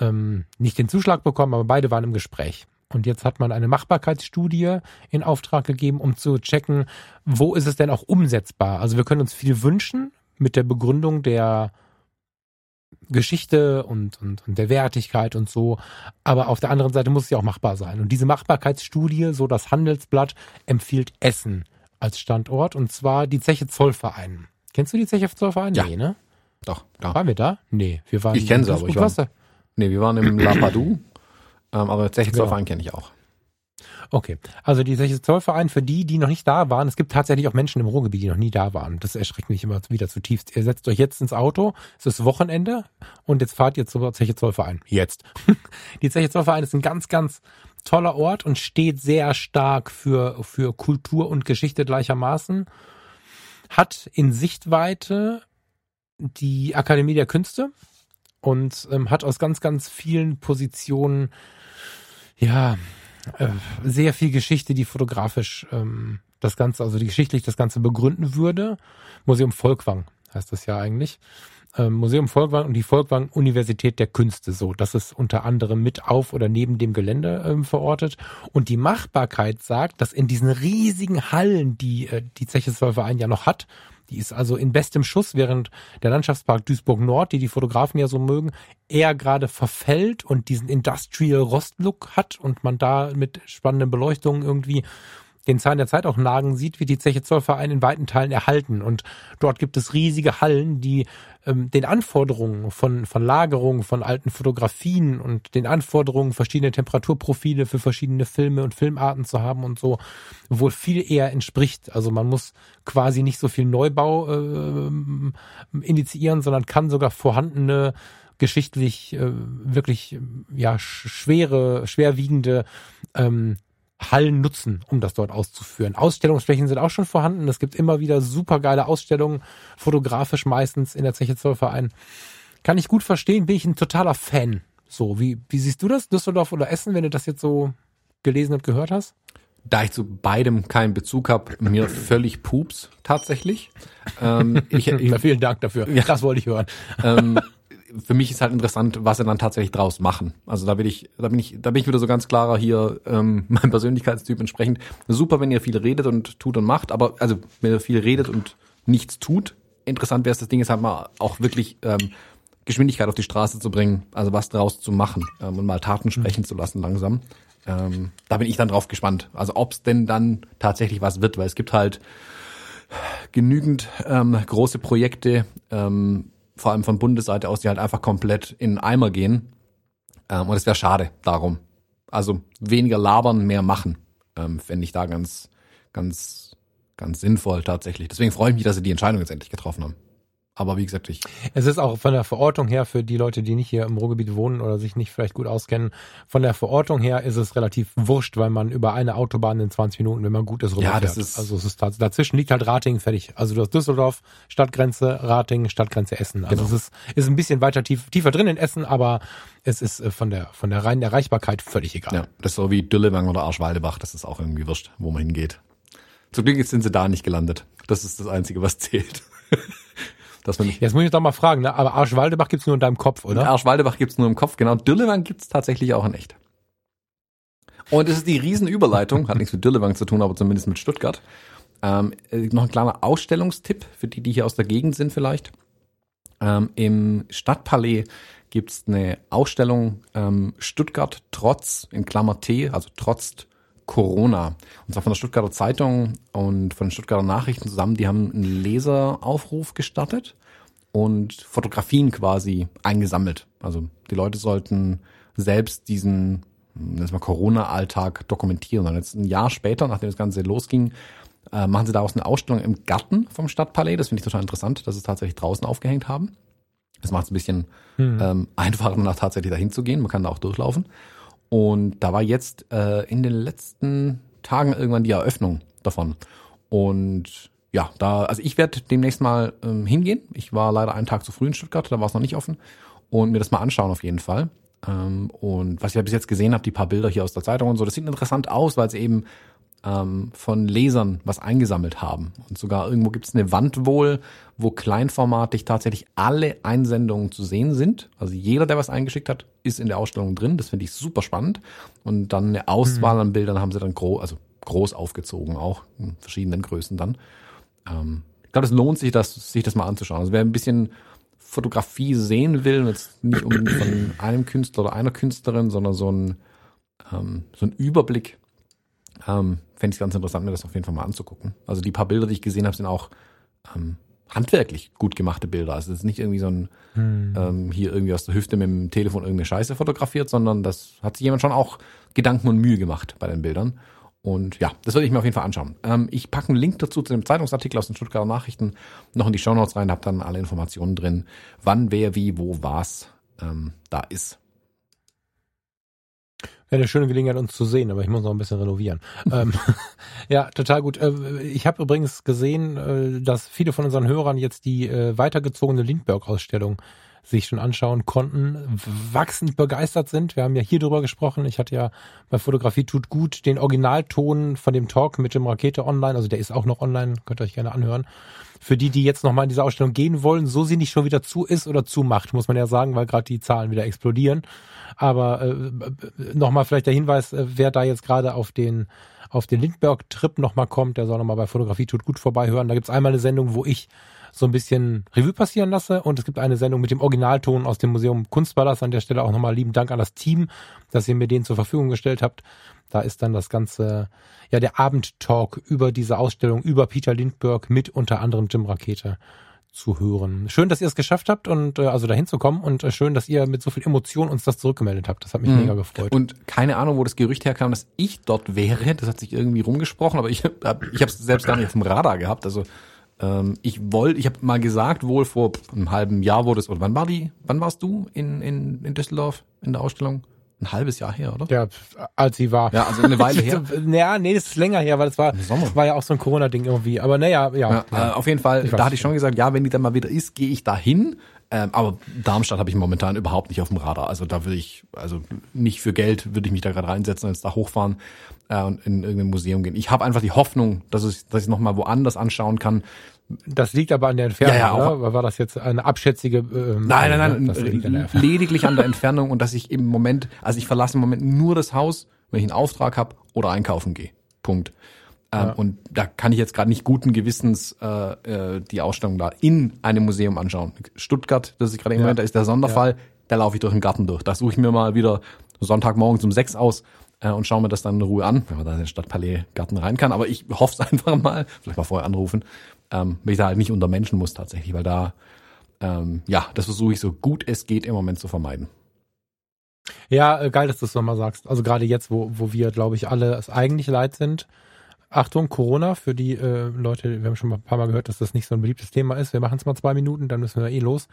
ähm, nicht den Zuschlag bekommen, aber beide waren im Gespräch. Und jetzt hat man eine Machbarkeitsstudie in Auftrag gegeben, um zu checken, wo ist es denn auch umsetzbar. Also wir können uns viel wünschen mit der Begründung der Geschichte und, und, und der Wertigkeit und so. Aber auf der anderen Seite muss es ja auch machbar sein. Und diese Machbarkeitsstudie, so das Handelsblatt, empfiehlt Essen als Standort und zwar die Zeche Zollverein. Kennst du die Zeche Zollverein? Ja. Nee, ne? Doch, klar. Waren wir da? Nee, wir waren. Ich kenne sie, aber ich war, war. Nee, wir waren im [CLEARS THROAT] Lapadou, ähm, aber Zeche Ja. Zollverein kenne ich auch. Okay, also die Zeche Zollverein für die, die noch nicht da waren. Es gibt tatsächlich auch Menschen im Ruhrgebiet, die noch nie da waren. Das erschreckt mich immer wieder zutiefst. Ihr setzt euch jetzt ins Auto, es ist Wochenende und jetzt fahrt ihr zur Zeche Zollverein. Jetzt. [LAUGHS] Die Zeche Zollverein ist ein ganz, ganz toller Ort und steht sehr stark für, für Kultur und Geschichte gleichermaßen. Hat in Sichtweite die Akademie der Künste und ähm, hat aus ganz, ganz vielen Positionen ja äh, sehr viel Geschichte, die fotografisch ähm, das Ganze, also die geschichtlich das Ganze begründen würde. Museum Volkwang heißt das ja eigentlich. Ähm, Museum Volkwang und die Volkwang Universität der Künste, so. Das ist unter anderem mit auf oder neben dem Gelände ähm, verortet. Und die Machbarkeit sagt, dass in diesen riesigen Hallen, die äh, die Zeche Zollverein ja noch hat, die ist also in bestem Schuss, während der Landschaftspark Duisburg Nord, die die Fotografen ja so mögen, eher gerade verfällt und diesen Industrial Rostlook hat und man da mit spannenden Beleuchtungen irgendwie den Zahn der Zeit auch nagen sieht, wird die Zeche Zollverein in weiten Teilen erhalten. Und dort gibt es riesige Hallen, die ähm, den Anforderungen von, von Lagerung, von alten Fotografien und den Anforderungen, verschiedene Temperaturprofile für verschiedene Filme und Filmarten zu haben und so, wohl viel eher entspricht. Also man muss quasi nicht so viel Neubau ähm, initiieren, sondern kann sogar vorhandene geschichtlich äh, wirklich ja sch- schwere, schwerwiegende ähm, Hallen nutzen, um das dort auszuführen. Ausstellungsflächen sind auch schon vorhanden. Es gibt immer wieder supergeile Ausstellungen, fotografisch meistens in der Zeche Zollverein. Kann ich gut verstehen, bin ich ein totaler Fan. So, wie, wie siehst du das, Düsseldorf oder Essen, wenn du das jetzt so gelesen und gehört hast? Da ich zu beidem keinen Bezug habe, mir völlig pups tatsächlich. Ähm, ich, [LAUGHS] ich, vielen Dank dafür. Ja. Das wollte ich hören. ähm, [LAUGHS] für mich ist halt interessant, was sie dann tatsächlich draus machen. Also da bin ich, da bin ich, da bin ich wieder so ganz klarer hier, ähm, [LAUGHS] mein Persönlichkeitstyp entsprechend. Super, wenn ihr viel redet und tut und macht, aber also wenn ihr viel redet und nichts tut. Interessant wäre es, das Ding ist halt mal auch wirklich ähm, Geschwindigkeit auf die Straße zu bringen, also was draus zu machen ähm, und mal Taten sprechen zu lassen langsam. Ähm, da bin ich dann drauf gespannt. Also ob es denn dann tatsächlich was wird, weil es gibt halt genügend ähm, große Projekte, ähm, vor allem von Bundesseite aus, die halt einfach komplett in den Eimer gehen. Ähm, und es wäre schade darum. Also weniger labern, mehr machen, ähm, fände ich da ganz, ganz, ganz sinnvoll tatsächlich. Deswegen freue ich mich, dass sie die Entscheidung jetzt endlich getroffen haben. Aber wie gesagt, ich, Es ist auch von der Verortung her für die Leute, die nicht hier im Ruhrgebiet wohnen oder sich nicht vielleicht gut auskennen, von der Verortung her ist es relativ wurscht, weil man über eine Autobahn in 20 Minuten, wenn man gut ist, Ja, rüberfährt. das ist- also es ist dazwischen liegt halt Ratingen fertig. Also du hast Düsseldorf, Stadtgrenze, Ratingen, Stadtgrenze Essen. Also Genau. es ist, ist ein bisschen weiter tief, tiefer drin in Essen, aber es ist äh, von der von der reinen Erreichbarkeit völlig egal. ja, das ist so wie Düllewang oder Arschwaldebach, das ist auch irgendwie wurscht, wo man hingeht. Zum Glück sind sie da nicht gelandet. Das ist das Einzige, was [LAUGHS] zählt. Dass man Jetzt muss ich doch mal fragen, ne? aber Arschwaldebach gibt's nur in deinem Kopf, oder? Arschwaldebach gibt's nur im Kopf, genau. Dürlewang gibt's tatsächlich auch in echt. Und es ist die Riesenüberleitung, hat nichts mit Dürlewang zu tun, aber zumindest mit Stuttgart. Ähm, äh, noch ein kleiner Ausstellungstipp für die, die hier aus der Gegend sind vielleicht. Ähm, Im Stadtpalais gibt's eine Ausstellung ähm, Stuttgart trotz, in Klammer T, also trotz Corona. Und zwar von der Stuttgarter Zeitung und von den Stuttgarter Nachrichten zusammen. Die haben einen Leseraufruf gestartet und Fotografien quasi eingesammelt. Also die Leute sollten selbst diesen mal Corona-Alltag dokumentieren. Und jetzt ein Jahr später, nachdem das Ganze losging, äh, machen sie daraus eine Ausstellung im Garten vom Stadtpalais. Das finde ich total interessant, dass sie es tatsächlich draußen aufgehängt haben. Das macht es ein bisschen hm. ähm, einfacher, [LAUGHS] danach tatsächlich dahin zu gehen. Man kann da auch durchlaufen. Und da war jetzt äh, in den letzten Tagen irgendwann die Eröffnung davon. Und ja, da, also ich werde demnächst mal ähm, hingehen. Ich war leider einen Tag zu früh in Stuttgart, da war es noch nicht offen. Und mir das mal anschauen auf jeden Fall. Ähm, und was ich ja bis jetzt gesehen habe, die paar Bilder hier aus der Zeitung und so, das sieht interessant aus, weil sie eben ähm, von Lesern was eingesammelt haben. Und sogar irgendwo gibt es eine Wand wohl, wo kleinformatig tatsächlich alle Einsendungen zu sehen sind. Also jeder, der was eingeschickt hat, ist in der Ausstellung drin. Das finde ich super spannend. Und dann eine Auswahl mhm. an Bildern haben sie dann groß, also groß aufgezogen, auch in verschiedenen Größen dann. Ähm, ich glaube, es lohnt sich, das, sich das mal anzuschauen. Also wer ein bisschen Fotografie sehen will, jetzt nicht unbedingt von einem Künstler oder einer Künstlerin, sondern so ein, ähm, so ein Überblick, ähm, fände ich ganz interessant, mir das auf jeden Fall mal anzugucken. Also die paar Bilder, die ich gesehen habe, sind auch ähm, handwerklich gut gemachte Bilder. Also es ist nicht irgendwie so ein hm. ähm, hier irgendwie aus der Hüfte mit dem Telefon irgendeine Scheiße fotografiert, sondern das hat sich jemand schon auch Gedanken und Mühe gemacht bei den Bildern. Und ja, das würde ich mir auf jeden Fall anschauen. Ähm, ich packe einen Link dazu zu dem Zeitungsartikel aus den Stuttgarter Nachrichten noch in die Show Notes rein, hab dann alle Informationen drin, wann, wer, wie, wo, was ähm, da ist. Wäre eine schöne Gelegenheit, uns zu sehen, aber ich muss noch ein bisschen renovieren. [LAUGHS] ähm, [LAUGHS] ja, total gut. Äh, ich habe übrigens gesehen, äh, dass viele von unseren Hörern jetzt die äh, weitergezogene Lindbergh-Ausstellung sich schon anschauen konnten, wachsend begeistert sind. Wir haben ja hier drüber gesprochen. Ich hatte ja bei Fotografie tut gut den Originalton von dem Talk mit dem Rakete online. Also der ist auch noch online, könnt ihr euch gerne anhören. Für die, die jetzt nochmal in diese Ausstellung gehen wollen, so sie nicht schon wieder zu ist oder zumacht, muss man ja sagen, weil gerade die Zahlen wieder explodieren. Aber äh, nochmal vielleicht der Hinweis, äh, wer da jetzt gerade auf den auf den Lindbergh-Trip nochmal kommt, der soll nochmal bei Fotografie tut gut vorbeihören. Da gibt's einmal eine Sendung, wo ich so ein bisschen Revue passieren lasse. Und es gibt eine Sendung mit dem Originalton aus dem Museum Kunstpalast. An der Stelle auch nochmal lieben Dank an das Team, dass ihr mir den zur Verfügung gestellt habt. Da ist dann das ganze, ja, der Abendtalk über diese Ausstellung, über Peter Lindbergh mit unter anderem Jim Rakete zu hören. Schön, dass ihr es geschafft habt und äh, also dahin zu kommen und äh, schön, dass ihr mit so viel Emotion uns das zurückgemeldet habt. Das hat mich mhm. mega gefreut. Und keine Ahnung, wo das Gerücht herkam, dass ich dort wäre. Das hat sich irgendwie rumgesprochen, aber ich habe ich es selbst gar nicht auf dem Radar gehabt. Also ähm, ich wollte, ich habe mal gesagt, wohl vor einem halben Jahr wurde es, oder wann war die, wann warst du in, in, in Düsseldorf in der Ausstellung? Ein halbes Jahr her, oder? Ja, als sie war. Ja, also eine Weile [LAUGHS] her. naja, nee, das ist länger her, weil es war, war ja auch so ein Corona-Ding irgendwie. Aber naja, ja. ja, ja. Äh, auf jeden Fall, da hatte ich schon gesagt, ja, wenn die dann mal wieder ist, gehe ich da hin. Ähm, aber Darmstadt habe ich momentan überhaupt nicht auf dem Radar. Also da würde ich, also nicht für Geld würde ich mich da gerade reinsetzen und jetzt da hochfahren äh, und in irgendein Museum gehen. Ich habe einfach die Hoffnung, dass ich, dass ich noch mal woanders anschauen kann, das liegt aber an der Entfernung, ja, ja, oder? War das jetzt eine abschätzige? Ähm, nein, nein, nein, nein lediglich an der Entfernung und dass ich im Moment, also ich verlasse im Moment nur das Haus, wenn ich einen Auftrag habe oder einkaufen gehe. Punkt. Ähm, ja. Und da kann ich jetzt gerade nicht guten Gewissens äh, äh, die Ausstellung da in einem Museum anschauen. Stuttgart, das ist gerade im ja. da ist der Sonderfall, ja. da laufe ich durch den Garten durch. Da suche ich mir mal wieder Sonntagmorgens um sechs aus äh, und schaue mir das dann in Ruhe an, wenn man da in den Stadtpalais Garten rein kann. Aber ich hoffe es [LAUGHS] einfach mal, vielleicht mal vorher anrufen, ähm, wenn ich da halt nicht unter Menschen muss tatsächlich, weil da, ähm, ja, das versuche ich so gut es geht im Moment zu vermeiden. Ja, äh, geil, dass du es nochmal sagst. Also gerade jetzt, wo, wo wir, glaube ich, alle es eigentlich leid sind. Achtung, Corona, für die äh, Leute, wir haben schon mal ein paar Mal gehört, dass das nicht so ein beliebtes Thema ist. Wir machen es mal zwei Minuten, dann müssen wir eh los.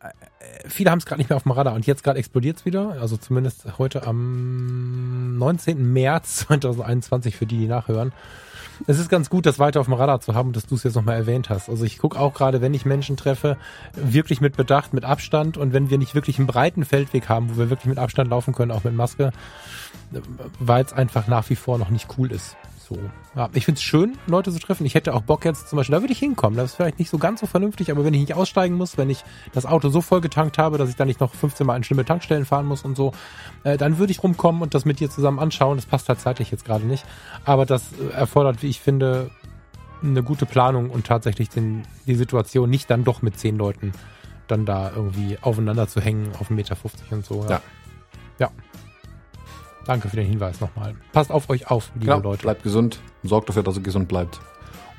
Äh, viele haben es gerade nicht mehr auf dem Radar und jetzt gerade explodiert es wieder. Also zumindest heute am 19. März 2021 für die, die nachhören es ist ganz gut, das weiter auf dem Radar zu haben, dass du es jetzt nochmal erwähnt hast. Also ich gucke auch gerade, wenn ich Menschen treffe, wirklich mit Bedacht, mit Abstand und wenn wir nicht wirklich einen breiten Feldweg haben, wo wir wirklich mit Abstand laufen können, auch mit Maske, weil es einfach nach wie vor noch nicht cool ist. So. Ja, ich finde es schön, Leute zu treffen. Ich hätte auch Bock jetzt zum Beispiel, da würde ich hinkommen. Das ist vielleicht nicht so ganz so vernünftig, aber wenn ich nicht aussteigen muss, wenn ich das Auto so voll getankt habe, dass ich dann nicht noch 15 Mal in schlimme Tankstellen fahren muss und so, äh, dann würde ich rumkommen und das mit dir zusammen anschauen. Das passt halt zeitlich jetzt gerade nicht. Aber das erfordert, wie ich finde, eine gute Planung und tatsächlich den, die Situation nicht dann doch mit zehn Leuten dann da irgendwie aufeinander zu hängen auf 1,50 Meter und so. Ja. ja. Danke für den Hinweis nochmal. Passt auf euch auf, liebe genau, Leute. Bleibt gesund, sorgt dafür, dass ihr gesund bleibt.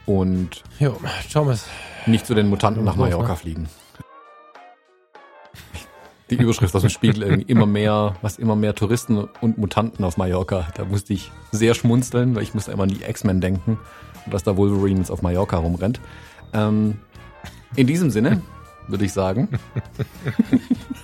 Und Jo, Thomas. nicht zu den Mutanten nach ne? Mallorca fliegen. Die Überschrift aus dem Spiegel irgendwie immer mehr, was immer mehr Touristen und Mutanten auf Mallorca. Da musste ich sehr schmunzeln, weil ich musste immer an die X-Men denken dass da Wolverine jetzt auf Mallorca rumrennt. Ähm, in diesem Sinne würde ich sagen, [LAUGHS]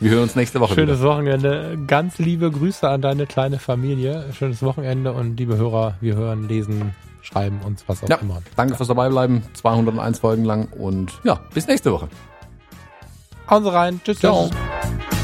wir hören uns nächste Woche Schönes wieder. Wochenende. Ganz liebe Grüße an deine kleine Familie. Schönes Wochenende und liebe Hörer, wir hören, lesen, schreiben uns was auch Ja, immer. danke fürs dabei-bleiben. 201 Folgen lang und ja, bis nächste Woche. Hauen Sie rein. Tschüss. Ciao. tschüss.